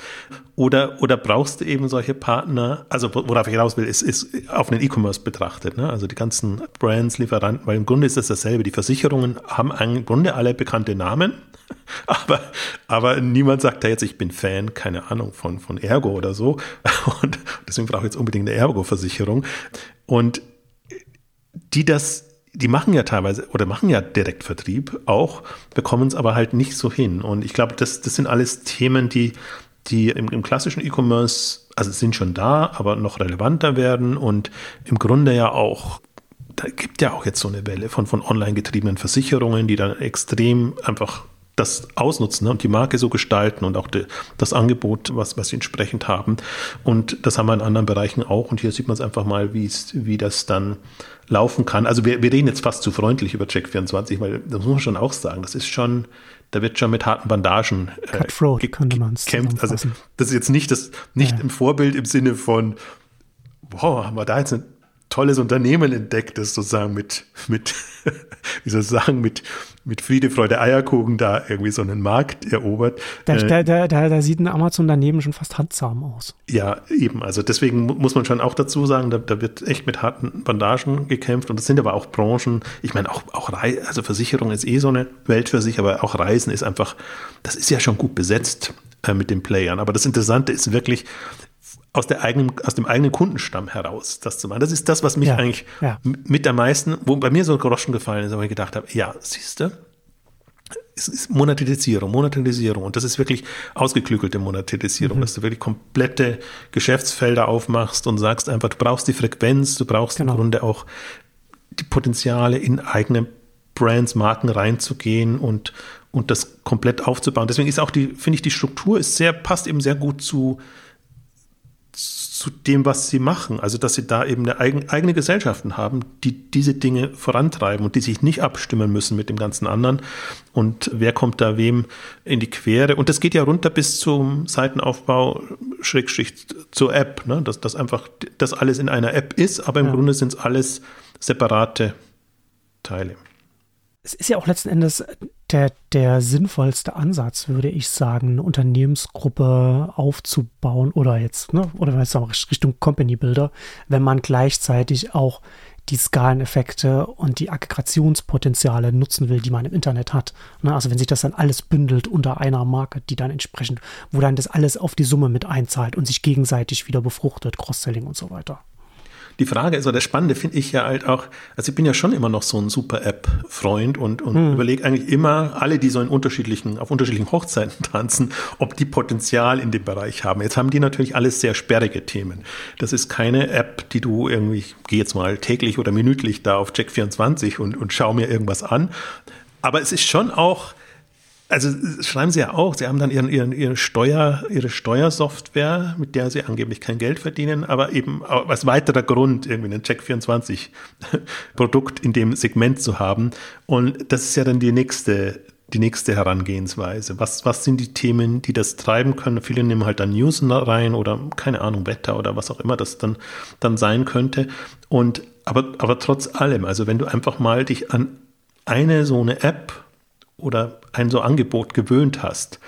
Oder, oder brauchst du eben solche Partner, also worauf ich hinaus will, ist, ist auf den E-Commerce betrachtet, ne? also die ganzen Brands, Lieferanten, weil im Grunde ist es dasselbe. Die Versicherungen haben im Grunde alle bekannte Namen, aber, aber niemand sagt da jetzt, ich bin Fan, keine Ahnung, von, von Ergo oder so. Und deswegen brauche ich jetzt unbedingt eine Ergo-Versicherung. Und die das, die machen ja teilweise oder machen ja Direktvertrieb auch, bekommen es aber halt nicht so hin. Und ich glaube, das, das sind alles Themen, die, die im, im klassischen E-Commerce, also sind schon da, aber noch relevanter werden und im Grunde ja auch da gibt ja auch jetzt so eine Welle von, von online getriebenen Versicherungen, die dann extrem einfach das ausnutzen ne, und die Marke so gestalten und auch die, das Angebot, was, was sie entsprechend haben. Und das haben wir in anderen Bereichen auch. Und hier sieht man es einfach mal, wie das dann laufen kann. Also wir, wir reden jetzt fast zu freundlich über Check24, weil das muss man schon auch sagen. Das ist schon, da wird schon mit harten Bandagen äh, Cutthroat, gekämpft. Also das ist jetzt nicht das, nicht ja. im Vorbild im Sinne von, wow, haben wir da jetzt eine tolles Unternehmen entdeckt, das sozusagen mit, mit, wie soll ich sagen, mit, mit Friede, Freude, Eierkuchen da irgendwie so einen Markt erobert. Da, äh, da, da, da sieht ein Amazon daneben schon fast handzahm aus. Ja, eben. Also deswegen muss man schon auch dazu sagen, da, da wird echt mit harten Bandagen gekämpft und das sind aber auch Branchen. Ich meine, auch, auch Rei also Versicherung ist eh so eine Welt für sich, aber auch Reisen ist einfach, das ist ja schon gut besetzt äh, mit den Playern. Aber das Interessante ist wirklich, aus, der eigenen, aus dem eigenen Kundenstamm heraus das zu machen. Das ist das, was mich ja, eigentlich ja. mit am meisten, wo bei mir so ein Groschen gefallen ist, wo ich gedacht habe, ja, siehst du, es ist Monetarisierung, Monetarisierung und das ist wirklich ausgeklügelte Monetarisierung, mhm. dass du wirklich komplette Geschäftsfelder aufmachst und sagst einfach, du brauchst die Frequenz, du brauchst genau. im Grunde auch die Potenziale in eigene Brands, Marken reinzugehen und, und das komplett aufzubauen. Deswegen ist auch die, finde ich, die Struktur ist sehr, passt eben sehr gut zu, zu dem, was sie machen. Also, dass sie da eben eine eigen, eigene Gesellschaften haben, die diese Dinge vorantreiben und die sich nicht abstimmen müssen mit dem ganzen anderen. Und wer kommt da wem in die Quere? Und das geht ja runter bis zum Seitenaufbau, Schrägstrich zur App, ne? dass das einfach, das alles in einer App ist, aber im ja. Grunde sind es alles separate Teile es ist ja auch letzten Endes der, der sinnvollste Ansatz, würde ich sagen, eine Unternehmensgruppe aufzubauen oder jetzt, ne, oder wenn wir jetzt Richtung Company Builder, wenn man gleichzeitig auch die Skaleneffekte und die Aggregationspotenziale nutzen will, die man im Internet hat. Ne, also wenn sich das dann alles bündelt unter einer Marke, die dann entsprechend, wo dann das alles auf die Summe mit einzahlt und sich gegenseitig wieder befruchtet, Cross-Selling und so weiter die Frage ist, oder das Spannende finde ich ja halt auch, also ich bin ja schon immer noch so ein Super-App-Freund und, und hm. überlege eigentlich immer, alle, die so in unterschiedlichen, auf unterschiedlichen Hochzeiten tanzen, ob die Potenzial in dem Bereich haben. Jetzt haben die natürlich alles sehr sperrige Themen. Das ist keine App, die du irgendwie, ich gehe jetzt mal täglich oder minütlich da auf Check24 und, und schau mir irgendwas an. Aber es ist schon auch, also schreiben Sie ja auch, Sie haben dann ihren, ihren, ihre, Steuer, Ihre Steuersoftware, mit der Sie angeblich kein Geld verdienen, aber eben als weiterer Grund, irgendwie ein Check24-Produkt in dem Segment zu haben. Und das ist ja dann die nächste, die nächste Herangehensweise. Was, was sind die Themen, die das treiben können? Viele nehmen halt dann News rein oder keine Ahnung, Wetter oder was auch immer das dann, dann sein könnte. Und aber, aber trotz allem, also wenn du einfach mal dich an eine so eine App oder ein so Angebot gewöhnt hast,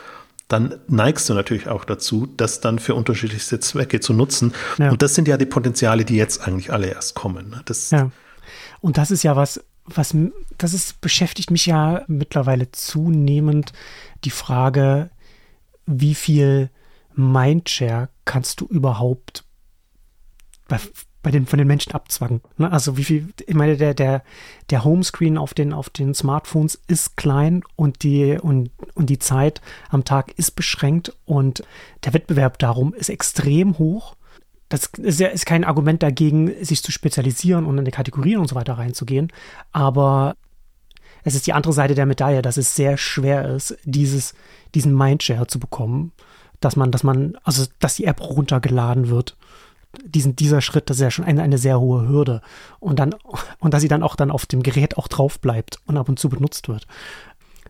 dann neigst du natürlich auch dazu, das dann für unterschiedlichste Zwecke zu nutzen. Ja. Und das sind ja die Potenziale, die jetzt eigentlich alle erst kommen. Ne? Das ja. Und das ist ja was, was, das ist, beschäftigt mich ja mittlerweile zunehmend die Frage, wie viel Mindshare kannst du überhaupt bei, den, von den Menschen abzwacken. Ne? Also wie viel, ich meine, der, der, der Homescreen auf den, auf den Smartphones ist klein und die, und, und die Zeit am Tag ist beschränkt und der Wettbewerb darum ist extrem hoch. Das ist, ja, ist kein Argument dagegen, sich zu spezialisieren und in die Kategorien und so weiter reinzugehen. Aber es ist die andere Seite der Medaille, dass es sehr schwer ist, dieses, diesen Mindshare zu bekommen, dass man, dass man, also dass die App runtergeladen wird diesen, dieser Schritt, das ist ja schon eine, eine sehr hohe Hürde. Und dann, und dass sie dann auch dann auf dem Gerät auch drauf bleibt und ab und zu benutzt wird.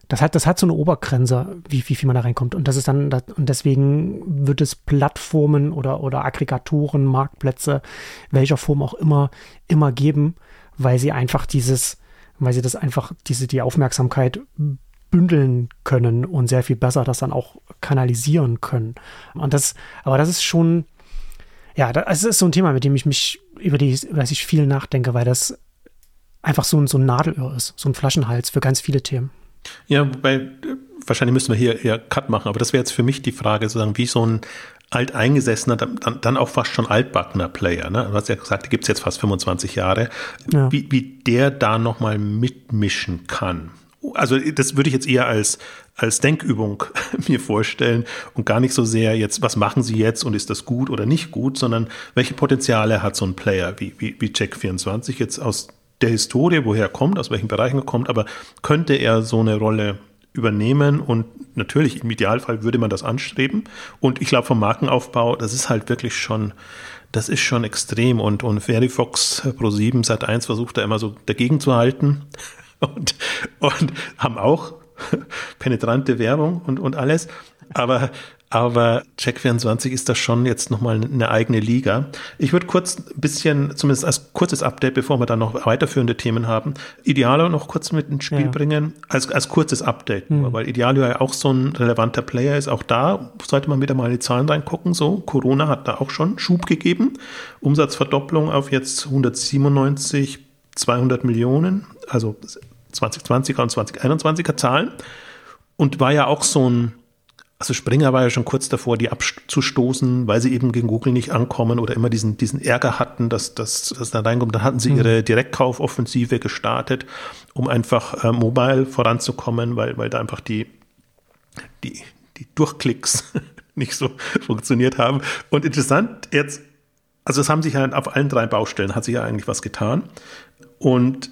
Das hat, das hat so eine Obergrenze, wie, wie viel man da reinkommt. Und das ist dann, und deswegen wird es Plattformen oder, oder Aggregatoren, Marktplätze, welcher Form auch immer, immer geben, weil sie einfach dieses, weil sie das einfach, diese, die Aufmerksamkeit bündeln können und sehr viel besser das dann auch kanalisieren können. Und das, aber das ist schon, ja, das ist so ein Thema, mit dem ich mich über die, über das ich viel nachdenke, weil das einfach so ein, so ein Nadelöhr ist, so ein Flaschenhals für ganz viele Themen. Ja, weil wahrscheinlich müssen wir hier eher Cut machen, aber das wäre jetzt für mich die Frage, sozusagen, wie so ein alteingesessener, dann, dann auch fast schon altbackener Player, ne? Du hast ja gesagt, die gibt es jetzt fast 25 Jahre, ja. wie, wie der da nochmal mitmischen kann also das würde ich jetzt eher als, als Denkübung mir vorstellen und gar nicht so sehr jetzt, was machen sie jetzt und ist das gut oder nicht gut, sondern welche Potenziale hat so ein Player wie, wie, wie Check24 jetzt aus der Historie, woher er kommt, aus welchen Bereichen er kommt, aber könnte er so eine Rolle übernehmen? Und natürlich im Idealfall würde man das anstreben. Und ich glaube vom Markenaufbau, das ist halt wirklich schon das ist schon extrem. Und, und Verifox Pro 7 Sat 1 versucht da immer so dagegen zu halten. Und, und haben auch penetrante Werbung und, und alles. Aber, aber Check24 ist das schon jetzt nochmal eine eigene Liga. Ich würde kurz ein bisschen, zumindest als kurzes Update, bevor wir dann noch weiterführende Themen haben, Idealo noch kurz mit ins Spiel ja. bringen, als, als kurzes Update, hm. weil Idealo ja auch so ein relevanter Player ist. Auch da sollte man wieder mal in die Zahlen reingucken. So, Corona hat da auch schon Schub gegeben. Umsatzverdopplung auf jetzt 197 200 Millionen, also 2020er und 2021er Zahlen. Und war ja auch so ein, also Springer war ja schon kurz davor, die abzustoßen, weil sie eben gegen Google nicht ankommen oder immer diesen, diesen Ärger hatten, dass das dass da reinkommt. Dann hatten sie mhm. ihre Direktkaufoffensive gestartet, um einfach äh, mobile voranzukommen, weil, weil da einfach die, die, die Durchklicks nicht so funktioniert haben. Und interessant jetzt, also es haben sich ja auf allen drei Baustellen hat sich ja eigentlich was getan. Und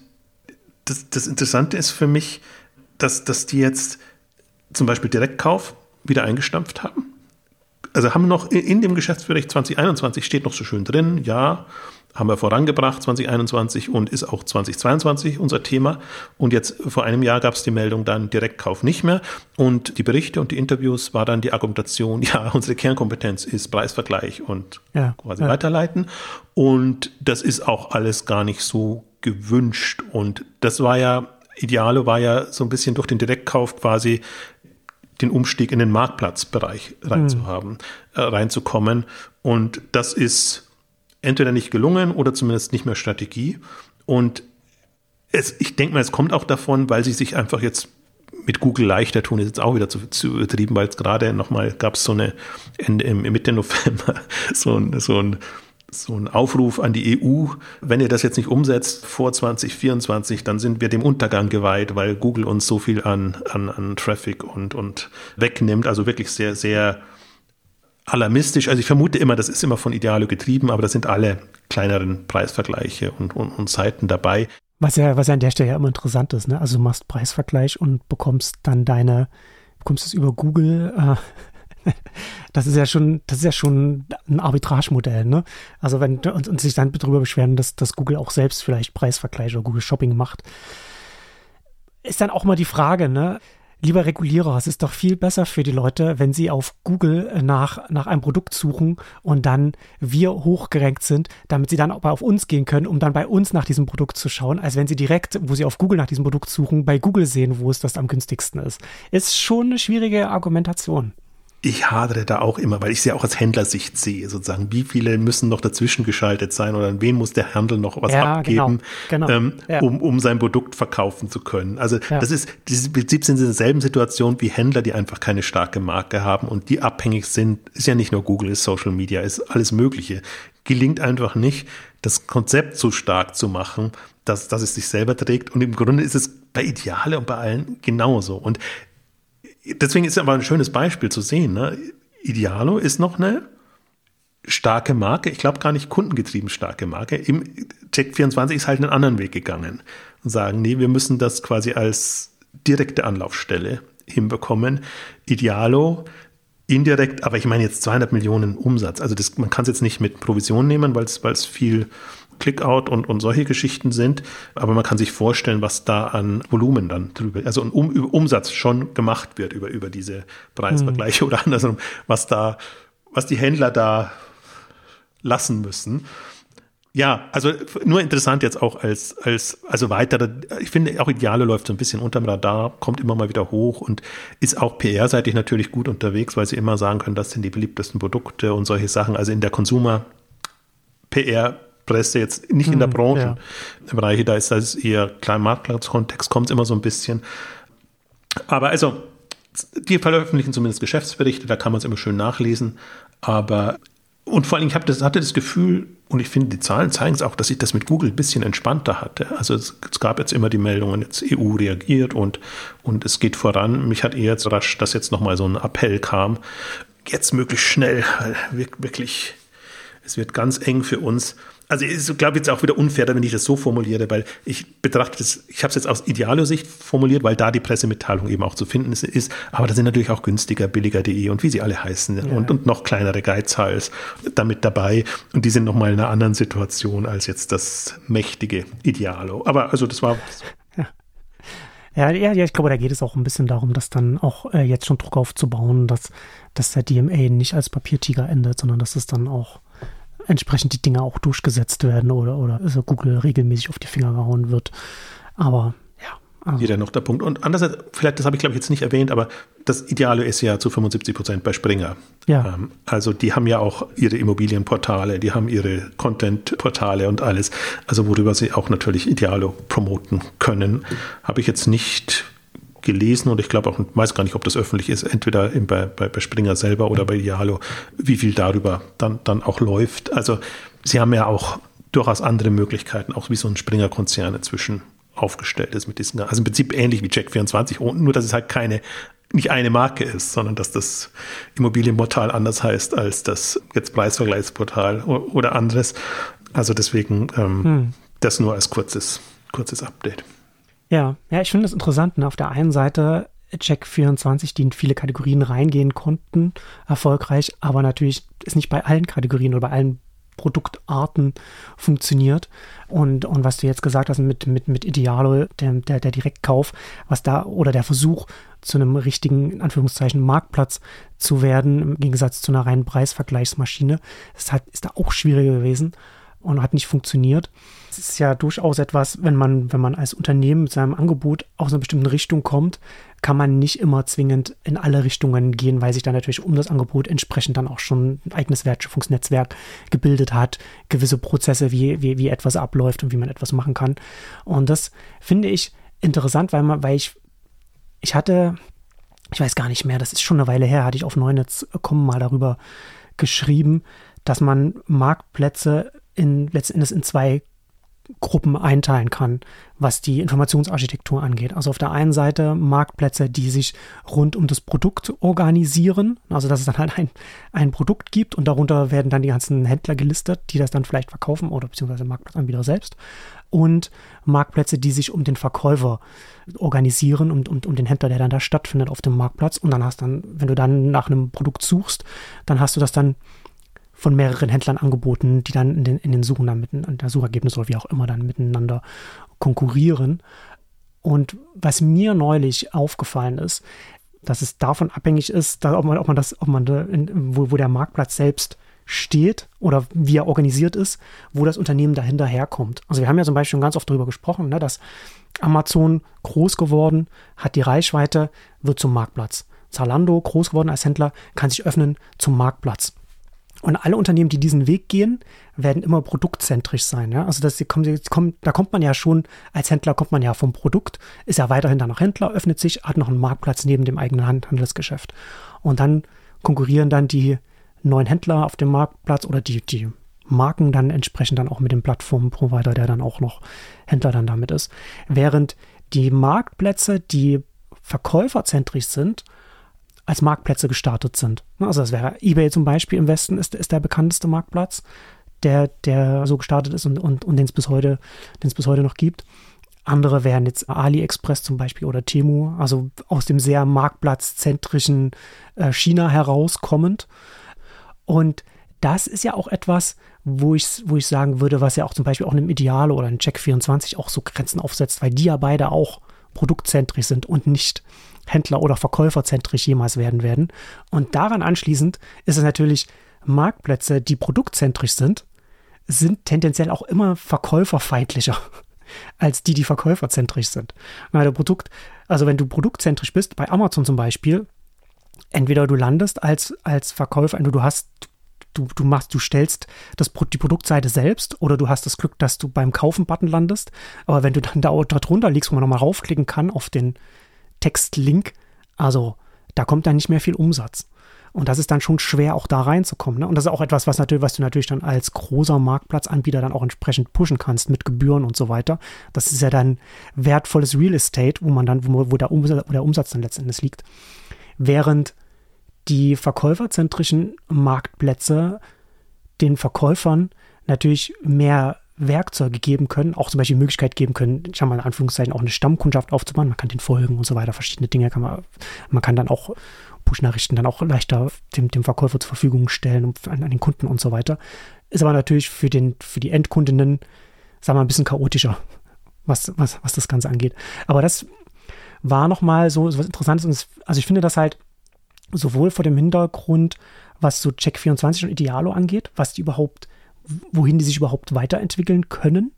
das, das Interessante ist für mich, dass, dass die jetzt zum Beispiel Direktkauf wieder eingestampft haben. Also haben noch in, in dem Geschäftsbericht 2021 steht noch so schön drin, ja, haben wir vorangebracht 2021 und ist auch 2022 unser Thema. Und jetzt vor einem Jahr gab es die Meldung dann Direktkauf nicht mehr. Und die Berichte und die Interviews war dann die Argumentation, ja, unsere Kernkompetenz ist Preisvergleich und ja, quasi ja. weiterleiten. Und das ist auch alles gar nicht so gewünscht. Und das war ja, Ideale war ja so ein bisschen durch den Direktkauf quasi den Umstieg in den Marktplatzbereich reinzuhaben, mhm. äh, reinzukommen. Und das ist entweder nicht gelungen oder zumindest nicht mehr Strategie. Und es, ich denke mal, es kommt auch davon, weil sie sich einfach jetzt mit Google leichter tun, ist jetzt auch wieder zu, zu übertrieben, weil es gerade nochmal gab es so eine Ende, Mitte November so ein, so ein so ein Aufruf an die EU, wenn ihr das jetzt nicht umsetzt vor 2024, dann sind wir dem Untergang geweiht, weil Google uns so viel an, an, an Traffic und, und wegnimmt. Also wirklich sehr, sehr alarmistisch. Also ich vermute immer, das ist immer von Idealo getrieben, aber da sind alle kleineren Preisvergleiche und, und, und Seiten dabei. Was ja, was ja an der Stelle ja immer interessant ist, ne? Also du machst Preisvergleich und bekommst dann deine, bekommst es über Google. Äh, das ist ja schon, das ist ja schon ein Arbitragemodell, ne? Also wenn und, und sich dann darüber beschweren, dass, dass Google auch selbst vielleicht Preisvergleich oder Google Shopping macht, ist dann auch mal die Frage, ne? Lieber Regulierer, es ist doch viel besser für die Leute, wenn sie auf Google nach, nach einem Produkt suchen und dann wir hochgerankt sind, damit sie dann auch auf uns gehen können, um dann bei uns nach diesem Produkt zu schauen, als wenn sie direkt, wo sie auf Google nach diesem Produkt suchen, bei Google sehen, wo es das am günstigsten ist. Ist schon eine schwierige Argumentation. Ich hadere da auch immer, weil ich ja auch als Händlersicht sehe, sozusagen. Wie viele müssen noch dazwischen geschaltet sein oder an wen muss der Handel noch was ja, abgeben, genau, genau. Ähm, ja. um, um sein Produkt verkaufen zu können? Also ja. das ist, im Prinzip sind sie in derselben Situation wie Händler, die einfach keine starke Marke haben und die abhängig sind. Ist ja nicht nur Google, ist Social Media, ist alles Mögliche. Gelingt einfach nicht, das Konzept so stark zu machen, dass, dass es sich selber trägt. Und im Grunde ist es bei Ideale und bei allen genauso. Und deswegen ist es aber ein schönes Beispiel zu sehen. Ne? Idealo ist noch eine starke Marke, ich glaube gar nicht kundengetrieben starke Marke. Im Check24 ist halt einen anderen Weg gegangen und sagen, nee, wir müssen das quasi als direkte Anlaufstelle hinbekommen. Idealo indirekt, aber ich meine jetzt 200 Millionen Umsatz. Also das, man kann es jetzt nicht mit Provision nehmen, weil es viel Clickout und, und solche Geschichten sind. Aber man kann sich vorstellen, was da an Volumen dann drüber, also ein um, Umsatz schon gemacht wird über, über diese Preisvergleiche mhm. oder andersrum, was da, was die Händler da lassen müssen. Ja, also nur interessant jetzt auch als, als, also weitere, ich finde auch Ideale läuft so ein bisschen unterm Radar, kommt immer mal wieder hoch und ist auch PR-seitig natürlich gut unterwegs, weil sie immer sagen können, das sind die beliebtesten Produkte und solche Sachen. Also in der Consumer PR Presse jetzt nicht in der hm, Branchenbereiche, ja. da ist das eher klein Marktplatzkontext, kommt es immer so ein bisschen. Aber also, die veröffentlichen zumindest Geschäftsberichte, da kann man es immer schön nachlesen. Aber und vor allem, ich das, hatte das Gefühl, und ich finde, die Zahlen zeigen es auch, dass ich das mit Google ein bisschen entspannter hatte. Also es, es, gab jetzt immer die Meldungen, jetzt EU reagiert und, und es geht voran. Mich hat eher jetzt rasch, dass jetzt nochmal so ein Appell kam, jetzt möglichst schnell, weil wirklich, es wird ganz eng für uns also ich glaube jetzt auch wieder unfair, wenn ich das so formuliere, weil ich betrachte das, ich habe es jetzt aus idealer Sicht formuliert, weil da die Pressemitteilung eben auch zu finden ist, aber da sind natürlich auch günstiger, billiger.de und wie sie alle heißen ja. und, und noch kleinere Geizhals damit dabei und die sind nochmal in einer anderen Situation als jetzt das mächtige Idealo. Aber also das war... Ja. Ja, ja, ich glaube, da geht es auch ein bisschen darum, dass dann auch äh, jetzt schon Druck aufzubauen, dass, dass der DMA nicht als Papiertiger endet, sondern dass es dann auch entsprechend die Dinge auch durchgesetzt werden oder, oder also Google regelmäßig auf die Finger gehauen wird. Aber ja. Also. Jeder noch der Punkt. Und andererseits, vielleicht, das habe ich glaube ich jetzt nicht erwähnt, aber das Ideale ist ja zu 75 Prozent bei Springer. Ja. Ähm, also die haben ja auch ihre Immobilienportale, die haben ihre Content-Portale und alles. Also worüber sie auch natürlich Idealo promoten können. Habe ich jetzt nicht gelesen und ich glaube auch, weiß gar nicht, ob das öffentlich ist, entweder bei, bei, bei Springer selber oder bei Dialo, wie viel darüber dann, dann auch läuft. Also sie haben ja auch durchaus andere Möglichkeiten, auch wie so ein Springer-Konzern inzwischen aufgestellt ist mit diesen, also im Prinzip ähnlich wie Check24, nur dass es halt keine, nicht eine Marke ist, sondern dass das Immobilienportal anders heißt als das jetzt Preisvergleichsportal oder anderes. Also deswegen ähm, hm. das nur als kurzes, kurzes Update. Ja, ja, ich finde es interessant. Ne? Auf der einen Seite Check24, die in viele Kategorien reingehen konnten, erfolgreich, aber natürlich ist nicht bei allen Kategorien oder bei allen Produktarten funktioniert. Und, und was du jetzt gesagt hast mit, mit, mit Idealo, der, der, der Direktkauf, was da oder der Versuch zu einem richtigen, in Anführungszeichen, Marktplatz zu werden, im Gegensatz zu einer reinen Preisvergleichsmaschine, ist, halt, ist da auch schwieriger gewesen und hat nicht funktioniert. Es ist ja durchaus etwas, wenn man, wenn man als Unternehmen mit seinem Angebot aus einer bestimmten Richtung kommt, kann man nicht immer zwingend in alle Richtungen gehen, weil sich dann natürlich um das Angebot entsprechend dann auch schon ein eigenes Wertschöpfungsnetzwerk gebildet hat, gewisse Prozesse, wie, wie, wie etwas abläuft und wie man etwas machen kann. Und das finde ich interessant, weil man, weil ich, ich hatte, ich weiß gar nicht mehr, das ist schon eine Weile her, hatte ich auf Neunetz.com mal darüber geschrieben, dass man Marktplätze in, letzten Endes in zwei Gruppen einteilen kann, was die Informationsarchitektur angeht. Also auf der einen Seite Marktplätze, die sich rund um das Produkt organisieren, also dass es dann halt ein, ein Produkt gibt und darunter werden dann die ganzen Händler gelistet, die das dann vielleicht verkaufen oder beziehungsweise Marktplatzanbieter selbst. Und Marktplätze, die sich um den Verkäufer organisieren und um, um den Händler, der dann da stattfindet auf dem Marktplatz. Und dann hast dann, wenn du dann nach einem Produkt suchst, dann hast du das dann von mehreren Händlern angeboten, die dann in den, in den Suchen dann mitten, in der Suchergebnis oder wie auch immer dann miteinander konkurrieren. Und was mir neulich aufgefallen ist, dass es davon abhängig ist, dass, ob, man, ob man das, ob man in, wo, wo der Marktplatz selbst steht oder wie er organisiert ist, wo das Unternehmen dahinter herkommt. Also wir haben ja zum Beispiel schon ganz oft darüber gesprochen, ne, dass Amazon groß geworden, hat die Reichweite, wird zum Marktplatz. Zalando, groß geworden als Händler, kann sich öffnen zum Marktplatz. Und alle Unternehmen, die diesen Weg gehen, werden immer produktzentrisch sein. Ja? Also das, die kommen, die kommen, da kommt man ja schon, als Händler kommt man ja vom Produkt, ist ja weiterhin dann noch Händler, öffnet sich, hat noch einen Marktplatz neben dem eigenen Handelsgeschäft. Und dann konkurrieren dann die neuen Händler auf dem Marktplatz oder die, die Marken dann entsprechend dann auch mit dem Plattformprovider, der dann auch noch Händler dann damit ist. Während die Marktplätze, die verkäuferzentrisch sind, als Marktplätze gestartet sind. Also das wäre eBay zum Beispiel im Westen ist, ist der bekannteste Marktplatz, der, der so gestartet ist und, und, und den es bis heute, bis heute noch gibt. Andere wären jetzt AliExpress zum Beispiel oder Temu, also aus dem sehr marktplatzzentrischen äh, China herauskommend. Und das ist ja auch etwas, wo ich, wo ich sagen würde, was ja auch zum Beispiel auch einem Ideale oder einem Check24 auch so Grenzen aufsetzt, weil die ja beide auch produktzentrisch sind und nicht Händler- oder Verkäuferzentrisch jemals werden werden. Und daran anschließend ist es natürlich, Marktplätze, die produktzentrisch sind, sind tendenziell auch immer verkäuferfeindlicher als die, die verkäuferzentrisch sind. Weil Produkt, also wenn du produktzentrisch bist, bei Amazon zum Beispiel, entweder du landest als, als Verkäufer, du hast, du, du machst, du stellst das, die Produktseite selbst oder du hast das Glück, dass du beim Kaufen-Button landest. Aber wenn du dann da, da drunter liegst, wo man nochmal raufklicken kann auf den Textlink, also da kommt dann nicht mehr viel Umsatz. Und das ist dann schon schwer, auch da reinzukommen. Ne? Und das ist auch etwas, was, natürlich, was du natürlich dann als großer Marktplatzanbieter dann auch entsprechend pushen kannst mit Gebühren und so weiter. Das ist ja dann wertvolles Real Estate, wo man dann, wo, wo der, Umsatz, wo der Umsatz dann letztendlich liegt. Während die verkäuferzentrischen Marktplätze den Verkäufern natürlich mehr Werkzeuge geben können, auch zum Beispiel die Möglichkeit geben können, ich habe mal in Anführungszeichen auch eine Stammkundschaft aufzubauen, man kann den folgen und so weiter, verschiedene Dinge kann man, man kann dann auch Push-Nachrichten dann auch leichter dem, dem Verkäufer zur Verfügung stellen an, an den Kunden und so weiter. Ist aber natürlich für, den, für die Endkundinnen, sagen wir mal, ein bisschen chaotischer, was, was, was das Ganze angeht. Aber das war nochmal so, so was Interessantes. also ich finde das halt sowohl vor dem Hintergrund, was so Check24 und Idealo angeht, was die überhaupt, wohin die sich überhaupt weiterentwickeln können,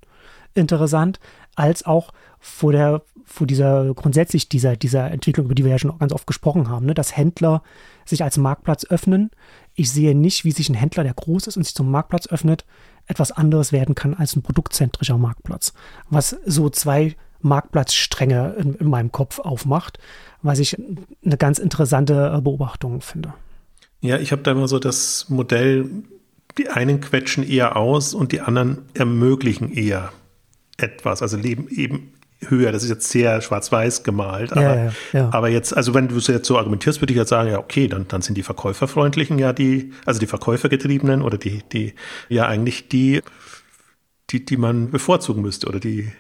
interessant, als auch vor der, vor dieser, grundsätzlich dieser, dieser Entwicklung, über die wir ja schon ganz oft gesprochen haben, ne, dass Händler sich als Marktplatz öffnen. Ich sehe nicht, wie sich ein Händler, der groß ist und sich zum Marktplatz öffnet, etwas anderes werden kann als ein produktzentrischer Marktplatz. Was so zwei Marktplatzstränge in, in meinem Kopf aufmacht, was ich eine ganz interessante Beobachtung finde. Ja, ich habe da immer so das Modell, die einen quetschen eher aus und die anderen ermöglichen eher etwas, also leben eben höher. Das ist jetzt sehr schwarz-weiß gemalt. Aber, ja, ja, ja. aber jetzt, also wenn du es jetzt so argumentierst, würde ich jetzt sagen, ja, okay, dann, dann sind die Verkäuferfreundlichen ja die, also die Verkäufergetriebenen oder die, die, ja eigentlich die, die, die man bevorzugen müsste oder die,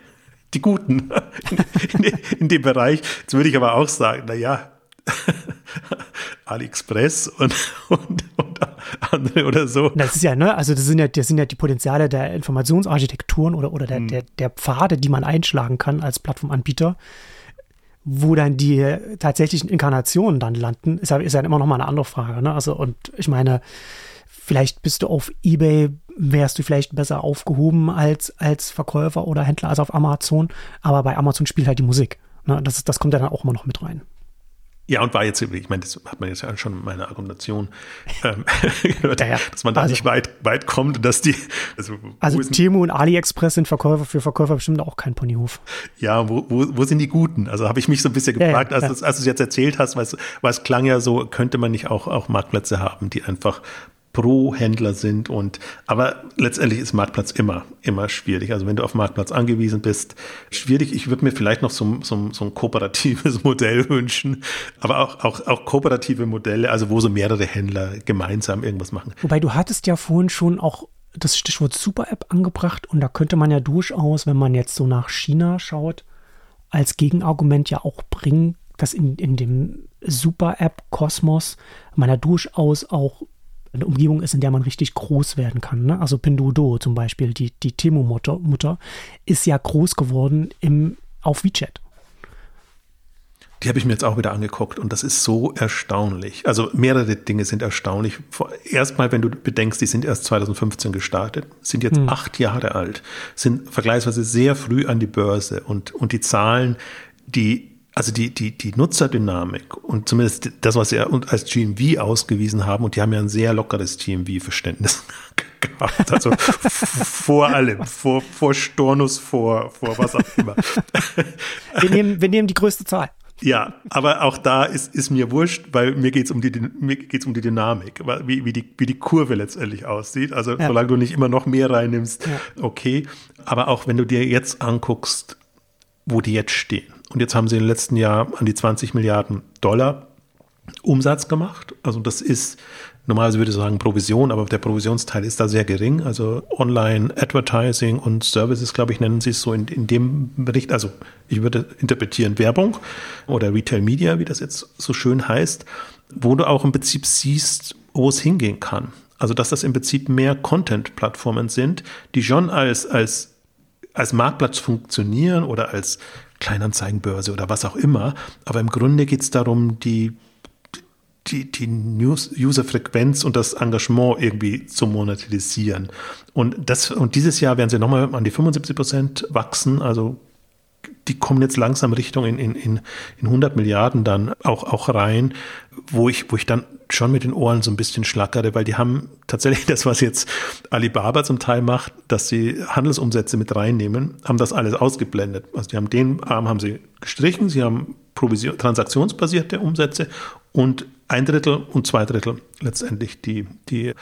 die Guten in, in, in dem Bereich. Jetzt würde ich aber auch sagen, na ja, AliExpress und, und, und andere oder so. Das ist ja, ne, also das sind ja, das sind ja die Potenziale der Informationsarchitekturen oder, oder der, hm. der, der Pfade, die man einschlagen kann als Plattformanbieter, wo dann die tatsächlichen Inkarnationen dann landen, ist ja, ist ja immer noch mal eine andere Frage, ne? Also, und ich meine, vielleicht bist du auf Ebay, wärst du vielleicht besser aufgehoben als, als Verkäufer oder Händler als auf Amazon, aber bei Amazon spielt halt die Musik. Ne? Das, das kommt ja dann auch immer noch mit rein. Ja, und war jetzt, ich meine, das hat man jetzt ja schon in meiner Argumentation ähm, gehört, ja, dass man da also, nicht weit, weit kommt dass die. Also, also Temu und AliExpress sind Verkäufer für Verkäufer bestimmt auch kein Ponyhof. Ja, wo, wo, wo sind die Guten? Also habe ich mich so ein bisschen gefragt, ja, ja, als, als du es jetzt erzählt hast, weil es klang ja so, könnte man nicht auch, auch Marktplätze haben, die einfach Pro-Händler sind und aber letztendlich ist Marktplatz immer, immer schwierig. Also wenn du auf Marktplatz angewiesen bist, schwierig. Ich würde mir vielleicht noch so, so, so ein kooperatives Modell wünschen, aber auch, auch, auch kooperative Modelle, also wo so mehrere Händler gemeinsam irgendwas machen. Wobei du hattest ja vorhin schon auch das Stichwort Super-App angebracht und da könnte man ja durchaus, wenn man jetzt so nach China schaut, als Gegenargument ja auch bringen, dass in, in dem Super-App-Kosmos man ja durchaus auch eine Umgebung ist, in der man richtig groß werden kann. Ne? Also Pinduoduo zum Beispiel, die, die Temo-Mutter, ist ja groß geworden im, auf WeChat. Die habe ich mir jetzt auch wieder angeguckt und das ist so erstaunlich. Also mehrere Dinge sind erstaunlich. Erstmal, wenn du bedenkst, die sind erst 2015 gestartet, sind jetzt hm. acht Jahre alt, sind vergleichsweise sehr früh an die Börse und, und die Zahlen, die also die, die, die Nutzerdynamik und zumindest das, was sie als GMV ausgewiesen haben, und die haben ja ein sehr lockeres GMV-Verständnis gehabt. Also vor allem, vor, vor Stornus, vor, vor was auch immer. Wir nehmen, wir nehmen die größte Zahl. Ja, aber auch da ist, ist mir wurscht, weil mir geht's um die, mir geht's um die Dynamik, wie, wie, die, wie die Kurve letztendlich aussieht. Also ja. solange du nicht immer noch mehr reinnimmst, ja. okay. Aber auch wenn du dir jetzt anguckst, wo die jetzt stehen. Und jetzt haben sie im letzten Jahr an die 20 Milliarden Dollar Umsatz gemacht. Also das ist normalerweise würde ich sagen Provision, aber der Provisionsteil ist da sehr gering. Also Online Advertising und Services, glaube ich, nennen sie es so in, in dem Bericht. Also ich würde interpretieren Werbung oder Retail Media, wie das jetzt so schön heißt, wo du auch im Prinzip siehst, wo es hingehen kann. Also dass das im Prinzip mehr Content-Plattformen sind, die schon als, als, als Marktplatz funktionieren oder als Kleinanzeigenbörse oder was auch immer. Aber im Grunde geht es darum, die die, die User-Frequenz und das Engagement irgendwie zu monetarisieren. Und, das, und dieses Jahr werden sie nochmal an die 75 Prozent wachsen. Also die kommen jetzt langsam Richtung in, in, in, in 100 Milliarden dann auch, auch rein, wo ich, wo ich dann schon mit den Ohren so ein bisschen schlackere, weil die haben tatsächlich das, was jetzt Alibaba zum Teil macht, dass sie Handelsumsätze mit reinnehmen, haben das alles ausgeblendet. Also die haben den Arm haben sie gestrichen, sie haben Provision, transaktionsbasierte Umsätze und ein Drittel und zwei Drittel letztendlich die, die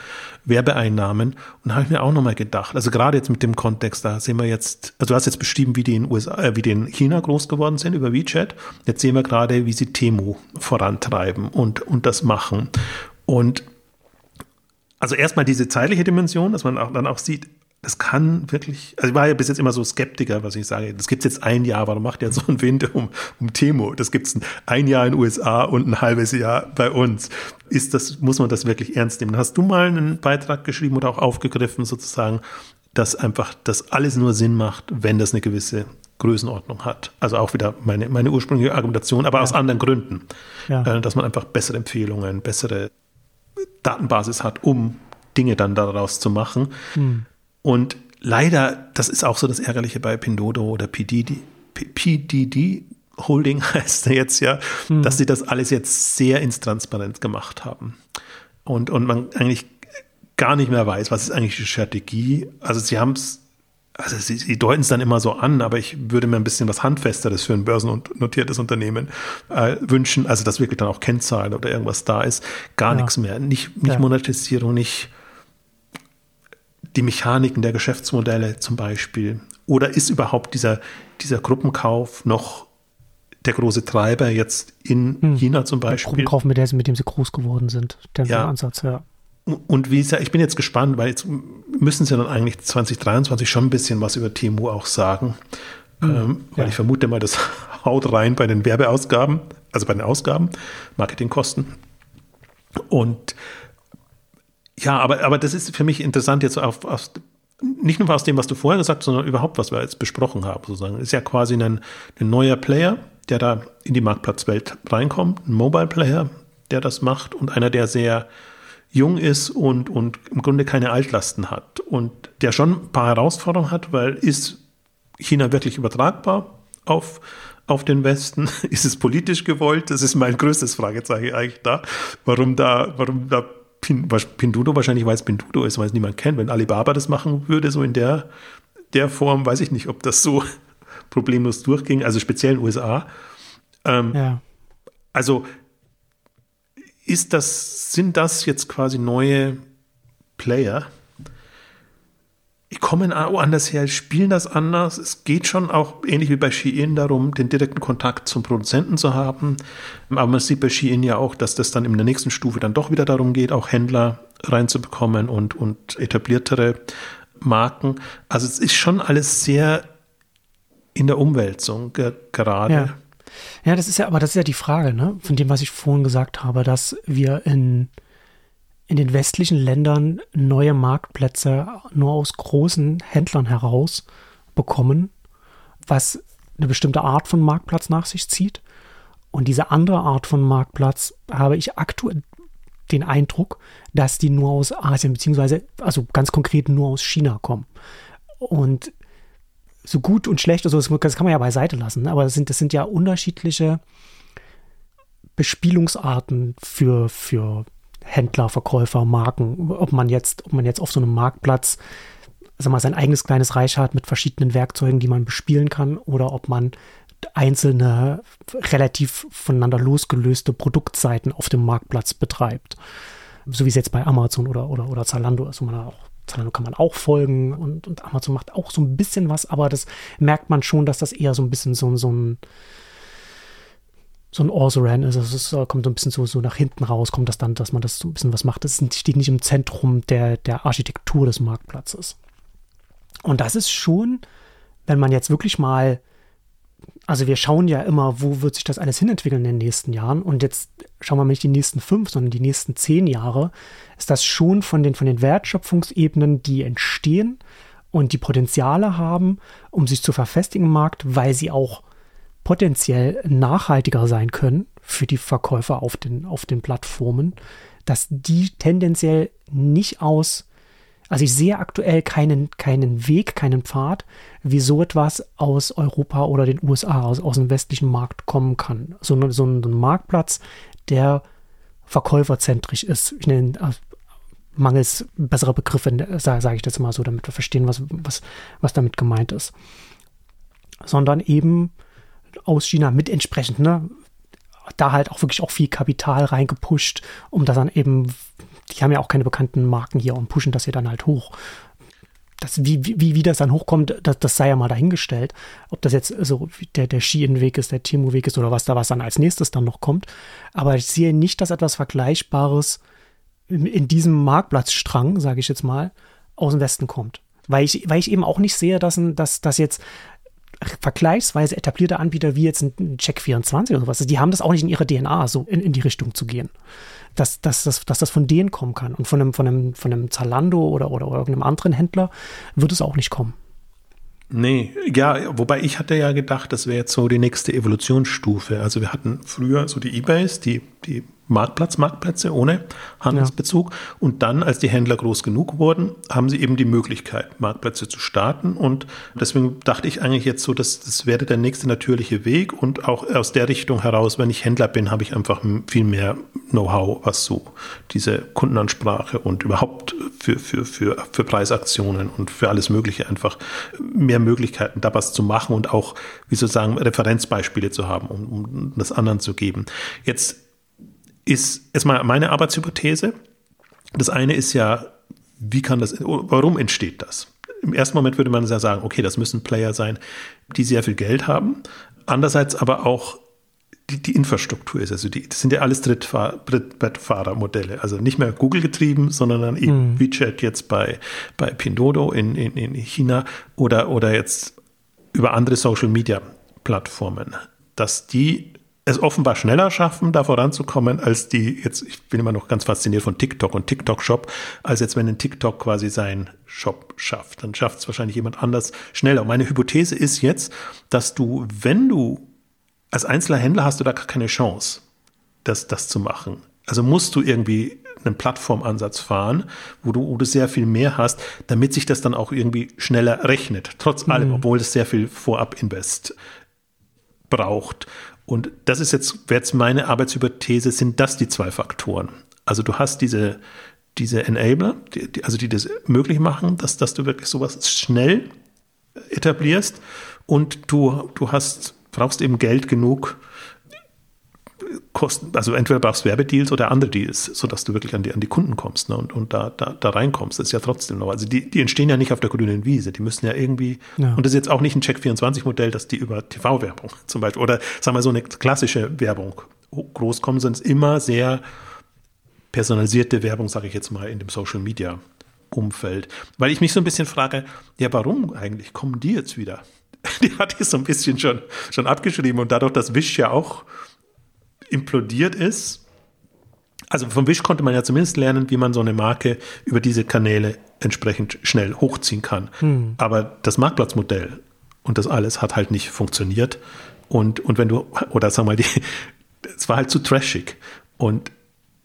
Werbeeinnahmen. Und da habe ich mir auch nochmal gedacht, also gerade jetzt mit dem Kontext, da sehen wir jetzt, also du hast jetzt beschrieben, wie die in USA, äh, wie die in China groß geworden sind über WeChat. Jetzt sehen wir gerade, wie sie Temu vorantreiben und, und das machen. Und also erstmal diese zeitliche Dimension, dass man auch, dann auch sieht, das kann wirklich, also ich war ja bis jetzt immer so Skeptiker, was ich sage, das gibt es jetzt ein Jahr, warum macht ihr so ein Wind um, um Temo? Das gibt es ein Jahr in den USA und ein halbes Jahr bei uns. Ist das, muss man das wirklich ernst nehmen? Hast du mal einen Beitrag geschrieben oder auch aufgegriffen, sozusagen, dass einfach das alles nur Sinn macht, wenn das eine gewisse Größenordnung hat. Also auch wieder meine, meine ursprüngliche Argumentation, aber ja. aus anderen Gründen. Ja. Äh, dass man einfach bessere Empfehlungen, bessere Datenbasis hat, um Dinge dann daraus zu machen. Hm. Und leider, das ist auch so das Ärgerliche bei Pindodo oder PDD, PDD Holding heißt er jetzt ja, hm. dass sie das alles jetzt sehr ins Transparent gemacht haben. Und, und man eigentlich gar nicht mehr weiß, was ist eigentlich die Strategie. Also sie haben es, also sie, sie deuten es dann immer so an, aber ich würde mir ein bisschen was Handfesteres für ein börsennotiertes Unternehmen äh, wünschen. Also dass wirklich dann auch Kennzahlen oder irgendwas da ist. Gar ja. nichts mehr. Nicht, nicht ja. Monetisierung, nicht die Mechaniken der Geschäftsmodelle zum Beispiel? Oder ist überhaupt dieser, dieser Gruppenkauf noch der große Treiber jetzt in hm. China zum Beispiel? Der Gruppenkauf, mit, der, mit dem sie groß geworden sind, der ja. Ansatz, ja. Und wie gesagt, ich bin jetzt gespannt, weil jetzt müssen sie dann eigentlich 2023 schon ein bisschen was über Temu auch sagen. Mhm, ähm, weil ja. ich vermute mal, das haut rein bei den Werbeausgaben, also bei den Ausgaben, Marketingkosten. Und ja, aber, aber das ist für mich interessant jetzt auf, auf nicht nur aus dem, was du vorher gesagt hast, sondern überhaupt, was wir jetzt besprochen haben, sozusagen. Ist ja quasi ein, ein neuer Player, der da in die Marktplatzwelt reinkommt, ein Mobile Player, der das macht und einer, der sehr jung ist und, und im Grunde keine Altlasten hat und der schon ein paar Herausforderungen hat, weil ist China wirklich übertragbar auf, auf den Westen? Ist es politisch gewollt? Das ist mein größtes Fragezeichen eigentlich da. Warum da, warum da Pin, Pinduoduo wahrscheinlich weiß Pinduoduo ist, weil es niemand kennt. Wenn Alibaba das machen würde, so in der, der Form, weiß ich nicht, ob das so problemlos durchging, also speziell in den USA. Ähm, ja. Also ist das, sind das jetzt quasi neue Player, die kommen woanders her, spielen das anders. Es geht schon auch ähnlich wie bei Shein darum, den direkten Kontakt zum Produzenten zu haben. Aber man sieht bei Shein ja auch, dass das dann in der nächsten Stufe dann doch wieder darum geht, auch Händler reinzubekommen und, und etabliertere Marken. Also es ist schon alles sehr in der Umwälzung gerade. Ja. ja, das ist ja, aber das ist ja die Frage, ne? Von dem, was ich vorhin gesagt habe, dass wir in in den westlichen Ländern neue Marktplätze nur aus großen Händlern heraus bekommen, was eine bestimmte Art von Marktplatz nach sich zieht. Und diese andere Art von Marktplatz habe ich aktuell den Eindruck, dass die nur aus Asien, beziehungsweise, also ganz konkret nur aus China kommen. Und so gut und schlecht, also das kann man ja beiseite lassen, aber das sind, das sind ja unterschiedliche Bespielungsarten für, für Händler, Verkäufer, Marken. Ob man jetzt, ob man jetzt auf so einem Marktplatz sag mal, sein eigenes kleines Reich hat mit verschiedenen Werkzeugen, die man bespielen kann, oder ob man einzelne relativ voneinander losgelöste Produktseiten auf dem Marktplatz betreibt. So wie es jetzt bei Amazon oder, oder, oder Zalando ist, wo man auch Zalando kann man auch folgen und, und Amazon macht auch so ein bisschen was, aber das merkt man schon, dass das eher so ein bisschen so, so ein so ein Orsoran ist. Also es kommt so ein bisschen so, so nach hinten raus, kommt das dann, dass man das so ein bisschen was macht. Das steht nicht im Zentrum der, der Architektur des Marktplatzes. Und das ist schon, wenn man jetzt wirklich mal also wir schauen ja immer, wo wird sich das alles hinentwickeln in den nächsten Jahren. Und jetzt schauen wir mal nicht die nächsten fünf, sondern die nächsten zehn Jahre, ist das schon von den, von den Wertschöpfungsebenen, die entstehen und die Potenziale haben, um sich zu verfestigen im Markt, weil sie auch potenziell nachhaltiger sein können für die Verkäufer auf den, auf den Plattformen, dass die tendenziell nicht aus also ich sehe aktuell keinen, keinen Weg, keinen Pfad, wie so etwas aus Europa oder den USA, aus, aus dem westlichen Markt kommen kann. So, so ein Marktplatz, der verkäuferzentrisch ist. Ich nenne äh, mangels besserer Begriffe, äh, sage sag ich das mal so, damit wir verstehen, was, was, was damit gemeint ist. Sondern eben aus China mit entsprechend, ne, da halt auch wirklich auch viel Kapital reingepusht, um das dann eben die haben ja auch keine bekannten Marken hier und pushen das hier dann halt hoch. Das, wie, wie, wie das dann hochkommt, das, das sei ja mal dahingestellt. Ob das jetzt so der, der Schien-Weg ist, der Timo-Weg ist oder was da was dann als nächstes dann noch kommt. Aber ich sehe nicht, dass etwas Vergleichbares in, in diesem Marktplatzstrang, sage ich jetzt mal, aus dem Westen kommt. Weil ich, weil ich eben auch nicht sehe, dass, dass, dass jetzt vergleichsweise etablierte Anbieter wie jetzt ein Check24 oder sowas, die haben das auch nicht in ihrer DNA, so in, in die Richtung zu gehen dass, dass, dass, dass das von denen kommen kann. Und von einem, von einem, von einem Zalando oder, oder irgendeinem anderen Händler wird es auch nicht kommen. Nee, ja, wobei ich hatte ja gedacht, das wäre jetzt so die nächste Evolutionsstufe. Also wir hatten früher so die Ebays, die, die Marktplatz, Marktplätze ohne Handelsbezug. Ja. Und dann, als die Händler groß genug wurden, haben sie eben die Möglichkeit, Marktplätze zu starten. Und deswegen dachte ich eigentlich jetzt so, dass das wäre der nächste natürliche Weg. Und auch aus der Richtung heraus, wenn ich Händler bin, habe ich einfach viel mehr Know-how, was so diese Kundenansprache und überhaupt für, für, für, für Preisaktionen und für alles Mögliche einfach mehr Möglichkeiten, da was zu machen und auch, wie sozusagen, Referenzbeispiele zu haben, um, um das anderen zu geben. Jetzt ist erstmal meine Arbeitshypothese. Das eine ist ja, wie kann das, warum entsteht das? Im ersten Moment würde man ja sagen, okay, das müssen Player sein, die sehr viel Geld haben. Andererseits aber auch die, die Infrastruktur ist. Also die, das sind ja alles Drittbettfahrermodelle. Also nicht mehr Google getrieben, sondern dann eben mhm. WeChat jetzt bei, bei Pindodo in, in, in China oder, oder jetzt über andere Social Media Plattformen. Dass die es offenbar schneller schaffen, da voranzukommen, als die, jetzt, ich bin immer noch ganz fasziniert von TikTok und TikTok-Shop, als jetzt, wenn ein TikTok quasi seinen Shop schafft. Dann schafft es wahrscheinlich jemand anders schneller. Und meine Hypothese ist jetzt, dass du, wenn du als einzelner Händler hast du da keine Chance, das, das zu machen. Also musst du irgendwie einen Plattformansatz fahren, wo du, wo du sehr viel mehr hast, damit sich das dann auch irgendwie schneller rechnet. Trotz allem, mhm. obwohl es sehr viel Vorab-Invest braucht. Und das ist jetzt, wäre jetzt meine Arbeitshypothese, sind das die zwei Faktoren. Also du hast diese, diese Enabler, die, die, also die das möglich machen, dass, dass du wirklich sowas schnell etablierst und du, du hast, brauchst eben Geld genug, Kosten, also entweder brauchst du Werbedeals oder andere Deals, sodass du wirklich an die, an die Kunden kommst ne, und, und da, da, da reinkommst. Das ist ja trotzdem noch. Also die, die entstehen ja nicht auf der grünen Wiese. Die müssen ja irgendwie, ja. und das ist jetzt auch nicht ein Check24-Modell, dass die über TV-Werbung zum Beispiel oder sagen wir so eine klassische Werbung groß kommen, sondern es ist immer sehr personalisierte Werbung, sage ich jetzt mal, in dem Social Media Umfeld. Weil ich mich so ein bisschen frage, ja, warum eigentlich kommen die jetzt wieder? Die hatte ich so ein bisschen schon, schon abgeschrieben und dadurch, dass Wish ja auch implodiert ist. Also vom Wish konnte man ja zumindest lernen, wie man so eine Marke über diese Kanäle entsprechend schnell hochziehen kann. Hm. Aber das Marktplatzmodell und das alles hat halt nicht funktioniert. Und, und wenn du, oder sag mal, es war halt zu trashig. Und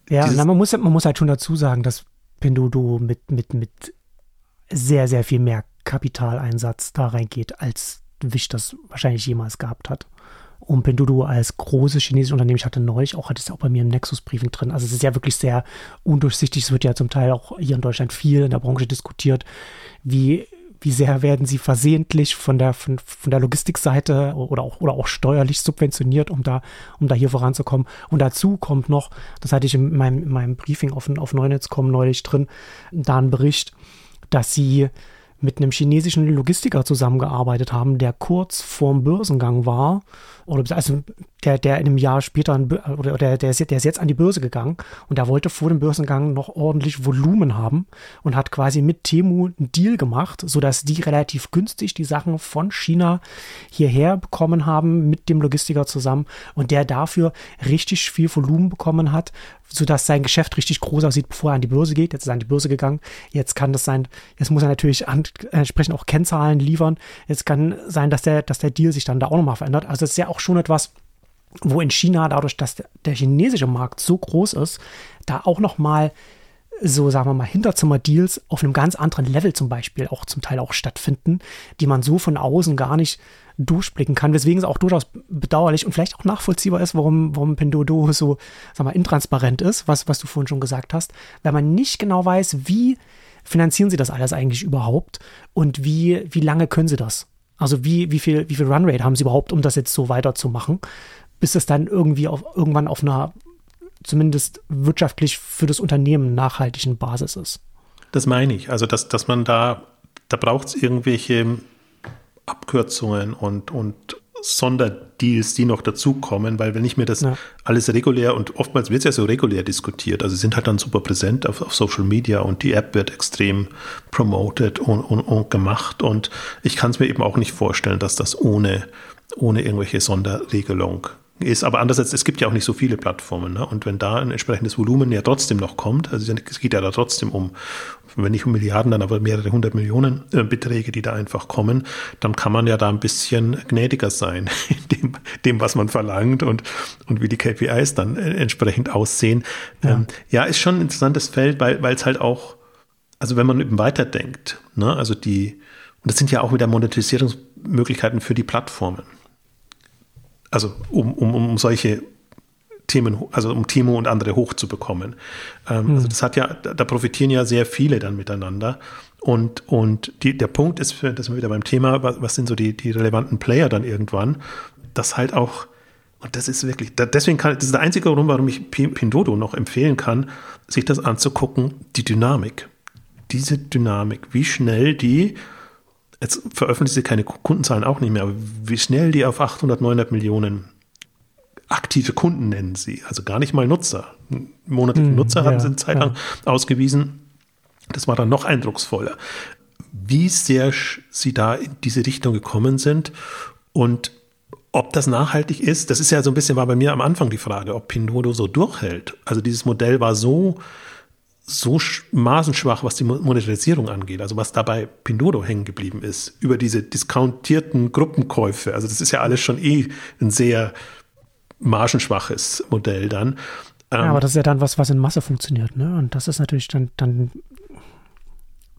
ja, na, man, muss, man muss halt schon dazu sagen, dass Pinduoduo mit, mit, mit sehr, sehr viel mehr Kapitaleinsatz da reingeht, als Wish das wahrscheinlich jemals gehabt hat. Und Pinduoduo als großes chinesisches Unternehmen, ich hatte neulich auch, hatte es auch bei mir im Nexus-Briefing drin. Also es ist ja wirklich sehr undurchsichtig. Es wird ja zum Teil auch hier in Deutschland viel in der Branche diskutiert, wie wie sehr werden sie versehentlich von der, von, von der Logistikseite oder auch, oder auch steuerlich subventioniert, um da, um da hier voranzukommen. Und dazu kommt noch, das hatte ich in meinem, in meinem Briefing auf, auf Neunetz.com neulich drin, da ein Bericht, dass sie mit einem chinesischen Logistiker zusammengearbeitet haben, der kurz vorm Börsengang war. Oder also der, der in einem Jahr später, oder der, der, ist, der ist jetzt an die Börse gegangen und der wollte vor dem Börsengang noch ordentlich Volumen haben und hat quasi mit Temu einen Deal gemacht, sodass die relativ günstig die Sachen von China hierher bekommen haben mit dem Logistiker zusammen und der dafür richtig viel Volumen bekommen hat, sodass sein Geschäft richtig groß aussieht, bevor er an die Börse geht. Jetzt ist er an die Börse gegangen. Jetzt kann das sein, jetzt muss er natürlich an, entsprechend auch Kennzahlen liefern. Jetzt kann sein, dass der, dass der Deal sich dann da auch nochmal verändert. Also es ist ja auch schon etwas, wo in China dadurch, dass der, chinesische Markt so groß ist, da auch noch mal so sagen wir mal Hinterzimmer-Deals auf einem ganz anderen Level zum Beispiel auch zum Teil auch stattfinden, die man so von außen gar nicht durchblicken kann, weswegen es auch durchaus bedauerlich und vielleicht auch nachvollziehbar ist, warum, warum Pinduoduo so, sag mal, intransparent ist, was, was du vorhin schon gesagt hast, weil man nicht genau weiß, wie finanzieren sie das alles eigentlich überhaupt und wie, wie lange können sie das? Also wie, wie viel, wie viel Runrate haben sie überhaupt, um das jetzt so weiterzumachen, bis es dann irgendwie auf, irgendwann auf einer zumindest wirtschaftlich für das Unternehmen nachhaltigen Basis ist. Das meine ich. Also, dass, dass man da, da braucht es irgendwelche Abkürzungen und, und Sonderdeals, die noch dazukommen, weil wenn ich mir das ja. alles regulär und oftmals wird es ja so regulär diskutiert, also sind halt dann super präsent auf, auf Social Media und die App wird extrem promoted und, und, und gemacht und ich kann es mir eben auch nicht vorstellen, dass das ohne, ohne irgendwelche Sonderregelung ist. Aber andererseits, es gibt ja auch nicht so viele Plattformen. Ne? Und wenn da ein entsprechendes Volumen ja trotzdem noch kommt, also es geht ja da trotzdem um, wenn nicht um Milliarden, dann aber mehrere hundert Millionen äh, Beträge, die da einfach kommen, dann kann man ja da ein bisschen gnädiger sein in dem, dem was man verlangt und, und wie die KPIs dann äh, entsprechend aussehen. Ja. Ähm, ja, ist schon ein interessantes Feld, weil es halt auch, also wenn man eben weiterdenkt, ne? also die, und das sind ja auch wieder Monetisierungsmöglichkeiten für die Plattformen. Also um, um, um solche Themen, also um Timo und andere hochzubekommen. Ähm, mhm. Also das hat ja, da profitieren ja sehr viele dann miteinander. Und, und die, der Punkt ist, für, das sind wir wieder beim Thema, was, was sind so die, die relevanten Player dann irgendwann, dass halt auch, und das ist wirklich, da, deswegen kann, das ist der einzige Grund, warum ich Pindodo noch empfehlen kann, sich das anzugucken, die Dynamik. Diese Dynamik, wie schnell die jetzt veröffentlicht sie keine Kundenzahlen auch nicht mehr, aber wie schnell die auf 800, 900 Millionen aktive Kunden nennen sie, also gar nicht mal Nutzer. Monatliche hm, Nutzer haben ja, sie eine Zeit lang ja. ausgewiesen. Das war dann noch eindrucksvoller. Wie sehr sie da in diese Richtung gekommen sind und ob das nachhaltig ist, das ist ja so ein bisschen, war bei mir am Anfang die Frage, ob Pinduoduo so durchhält. Also dieses Modell war so so maßenschwach, was die Monetarisierung angeht, also was dabei Pindodo hängen geblieben ist, über diese diskontierten Gruppenkäufe. Also das ist ja alles schon eh ein sehr margenschwaches Modell dann. Ja, aber das ist ja dann was, was in Masse funktioniert, ne? Und das ist natürlich dann, dann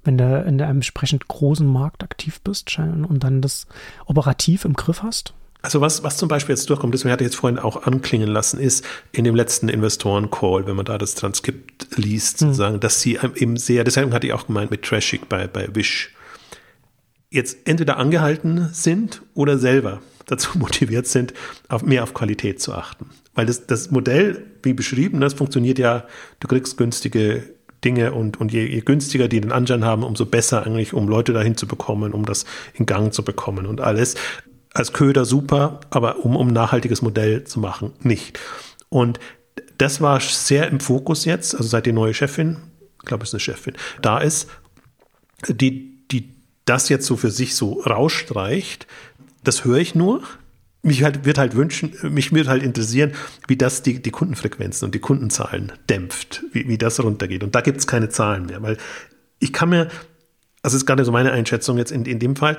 wenn du in einem entsprechend großen Markt aktiv bist und dann das operativ im Griff hast, also was, was zum Beispiel jetzt durchkommt, das hatte ich jetzt vorhin auch anklingen lassen, ist in dem letzten Investoren-Call, wenn man da das Transkript liest, mhm. sagen, dass sie eben sehr, deshalb hatte ich auch gemeint mit Trashig bei, bei Wish, jetzt entweder angehalten sind oder selber dazu motiviert sind, auf, mehr auf Qualität zu achten. Weil das, das Modell, wie beschrieben, das funktioniert ja, du kriegst günstige Dinge und, und je, je günstiger die den Anschein haben, umso besser eigentlich, um Leute dahin zu bekommen, um das in Gang zu bekommen und alles als Köder super, aber um, um ein nachhaltiges Modell zu machen, nicht. Und das war sehr im Fokus jetzt, also seit die neue Chefin, ich glaube, es ist eine Chefin, da ist, die, die das jetzt so für sich so rausstreicht, das höre ich nur. Mich halt, wird halt wünschen, mich wird halt interessieren, wie das die, die Kundenfrequenzen und die Kundenzahlen dämpft, wie, wie das runtergeht. Und da gibt es keine Zahlen mehr, weil ich kann mir, also ist gerade so meine Einschätzung jetzt in, in dem Fall,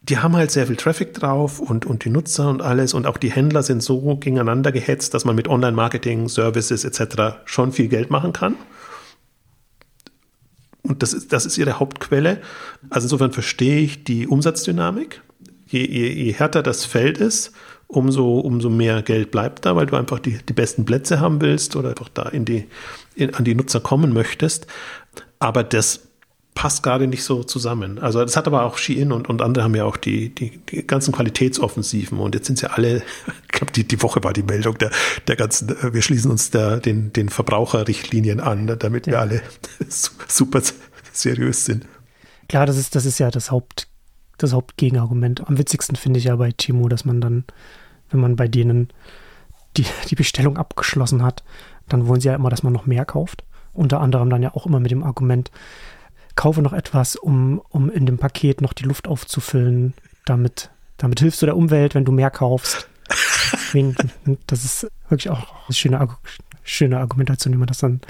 die haben halt sehr viel Traffic drauf und, und die Nutzer und alles und auch die Händler sind so gegeneinander gehetzt, dass man mit Online-Marketing, Services etc. schon viel Geld machen kann. Und das ist, das ist ihre Hauptquelle. Also insofern verstehe ich die Umsatzdynamik. Je, je, je härter das Feld ist, umso, umso mehr Geld bleibt da, weil du einfach die, die besten Plätze haben willst oder einfach da in die, in, an die Nutzer kommen möchtest. Aber das passt gerade nicht so zusammen. Also das hat aber auch Shein und, und andere haben ja auch die, die, die ganzen Qualitätsoffensiven und jetzt sind sie alle, ich glaube, die, die Woche war die Meldung der, der ganzen, wir schließen uns der, den, den Verbraucherrichtlinien an, ne, damit ja. wir alle super seriös sind. Klar, das ist, das ist ja das Haupt, das Hauptgegenargument. Am witzigsten finde ich ja bei Timo, dass man dann, wenn man bei denen die, die Bestellung abgeschlossen hat, dann wollen sie ja immer, dass man noch mehr kauft. Unter anderem dann ja auch immer mit dem Argument, kaufe noch etwas, um, um in dem Paket noch die Luft aufzufüllen. Damit, damit hilfst du der Umwelt, wenn du mehr kaufst. das ist wirklich auch eine schöne, schöne Argumentation, wie man das dann,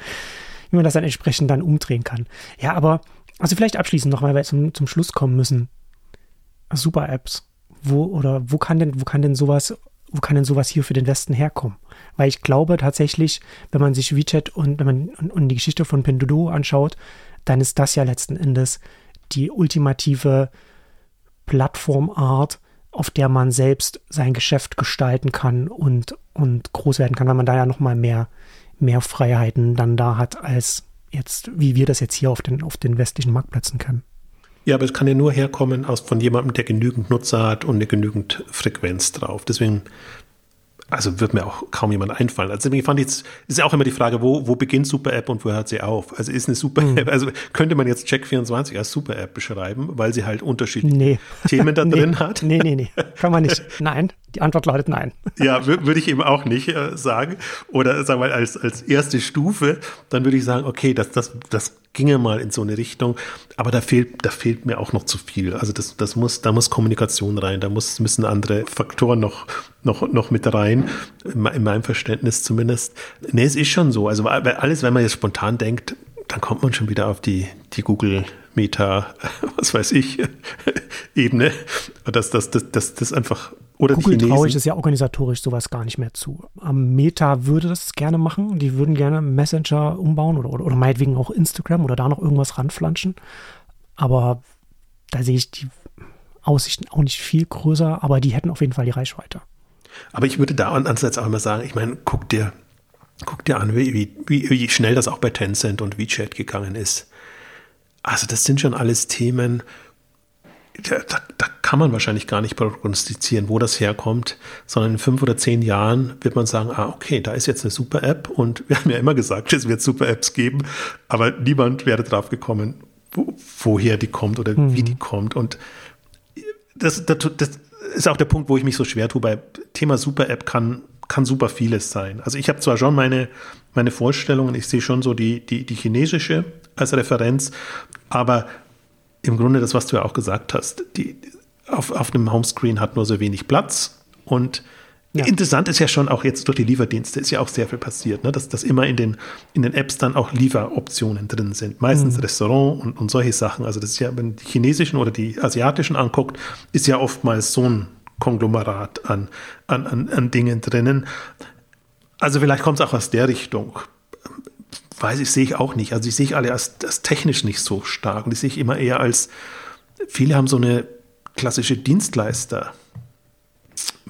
wie man das dann entsprechend dann umdrehen kann. Ja, aber, also vielleicht abschließend noch, weil wir zum, zum Schluss kommen müssen. Super Apps. Wo oder wo kann denn, wo kann denn sowas, wo kann denn sowas hier für den Westen herkommen? Weil ich glaube tatsächlich, wenn man sich WeChat und wenn man und, und die Geschichte von Pinduoduo anschaut, dann ist das ja letzten Endes die ultimative Plattformart, auf der man selbst sein Geschäft gestalten kann und, und groß werden kann, weil man da ja nochmal mehr, mehr Freiheiten dann da hat, als jetzt, wie wir das jetzt hier auf den, auf den westlichen Marktplätzen kennen. Ja, aber es kann ja nur herkommen aus von jemandem, der genügend Nutzer hat und eine genügend Frequenz drauf. Deswegen also wird mir auch kaum jemand einfallen. Also ich fand jetzt, ist ja auch immer die Frage, wo, wo beginnt Super App und wo hört sie auf? Also ist eine Super App, mhm. also könnte man jetzt Check24 als Super App beschreiben, weil sie halt unterschiedliche nee. Themen da drin nee. hat? Nee, nee, nee, kann man nicht. Nein, die Antwort lautet nein. Ja, würde ich eben auch nicht äh, sagen. Oder sagen wir als, als erste Stufe, dann würde ich sagen, okay, das, das, das ginge mal in so eine Richtung, aber da fehlt, da fehlt mir auch noch zu viel. Also das, das muss, da muss Kommunikation rein, da muss, müssen andere Faktoren noch, noch, noch mit rein, in, in meinem Verständnis zumindest. Nee, es ist schon so. Also alles, wenn man jetzt spontan denkt, dann kommt man schon wieder auf die, die Google Meta, was weiß ich, Ebene. Dass das, das, das, das einfach oder Google traue ich es ja organisatorisch sowas gar nicht mehr zu. Am Meta würde das gerne machen. Die würden gerne Messenger umbauen oder, oder, oder meinetwegen auch Instagram oder da noch irgendwas ranflanschen. Aber da sehe ich die Aussichten auch nicht viel größer, aber die hätten auf jeden Fall die Reichweite. Aber ich würde da ansonsten auch immer sagen, ich meine, guck dir, guck dir an, wie, wie, wie schnell das auch bei Tencent und WeChat gegangen ist. Also das sind schon alles Themen, da, da, kann man wahrscheinlich gar nicht prognostizieren, wo das herkommt, sondern in fünf oder zehn Jahren wird man sagen, ah, okay, da ist jetzt eine super App und wir haben ja immer gesagt, es wird super Apps geben, aber niemand wäre drauf gekommen, wo, woher die kommt oder mhm. wie die kommt. Und das, das, das ist auch der Punkt, wo ich mich so schwer tue. Bei Thema Super App kann, kann super vieles sein. Also ich habe zwar schon meine, meine Vorstellungen, ich sehe schon so die, die, die chinesische als Referenz, aber im Grunde das, was du ja auch gesagt hast. Die, auf, auf einem Homescreen hat nur so wenig Platz und ja. Interessant ist ja schon auch jetzt durch die Lieferdienste ist ja auch sehr viel passiert, ne? dass, dass immer in den, in den Apps dann auch Lieferoptionen drin sind. Meistens mhm. Restaurant und, und solche Sachen. Also das ist ja, wenn die chinesischen oder die asiatischen anguckt, ist ja oftmals so ein Konglomerat an, an, an, an Dingen drinnen. Also vielleicht kommt es auch aus der Richtung weiß ich, sehe ich auch nicht. Also ich sehe alle als, als technisch nicht so stark und ich sehe ich immer eher als, viele haben so eine klassische Dienstleister.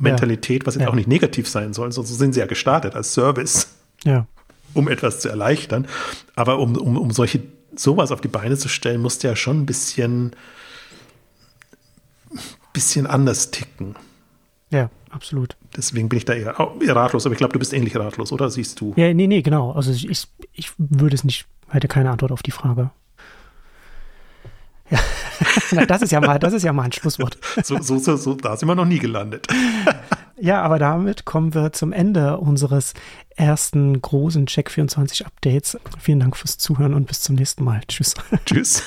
Mentalität, was jetzt ja. auch nicht negativ sein soll, sonst sind sie ja gestartet als Service, ja. um etwas zu erleichtern. Aber um, um, um solche sowas auf die Beine zu stellen, musst du ja schon ein bisschen, bisschen anders ticken. Ja, absolut. Deswegen bin ich da eher, eher ratlos, aber ich glaube, du bist ähnlich ratlos, oder siehst du? Ja, nee, nee, genau. Also ich, ich würde es nicht, hätte keine Antwort auf die Frage. Ja, das ist ja mal, das ist ja mal ein Schlusswort. so, so, so, so, da sind wir noch nie gelandet. ja, aber damit kommen wir zum Ende unseres ersten großen Check 24 Updates. Vielen Dank fürs Zuhören und bis zum nächsten Mal. Tschüss. Tschüss.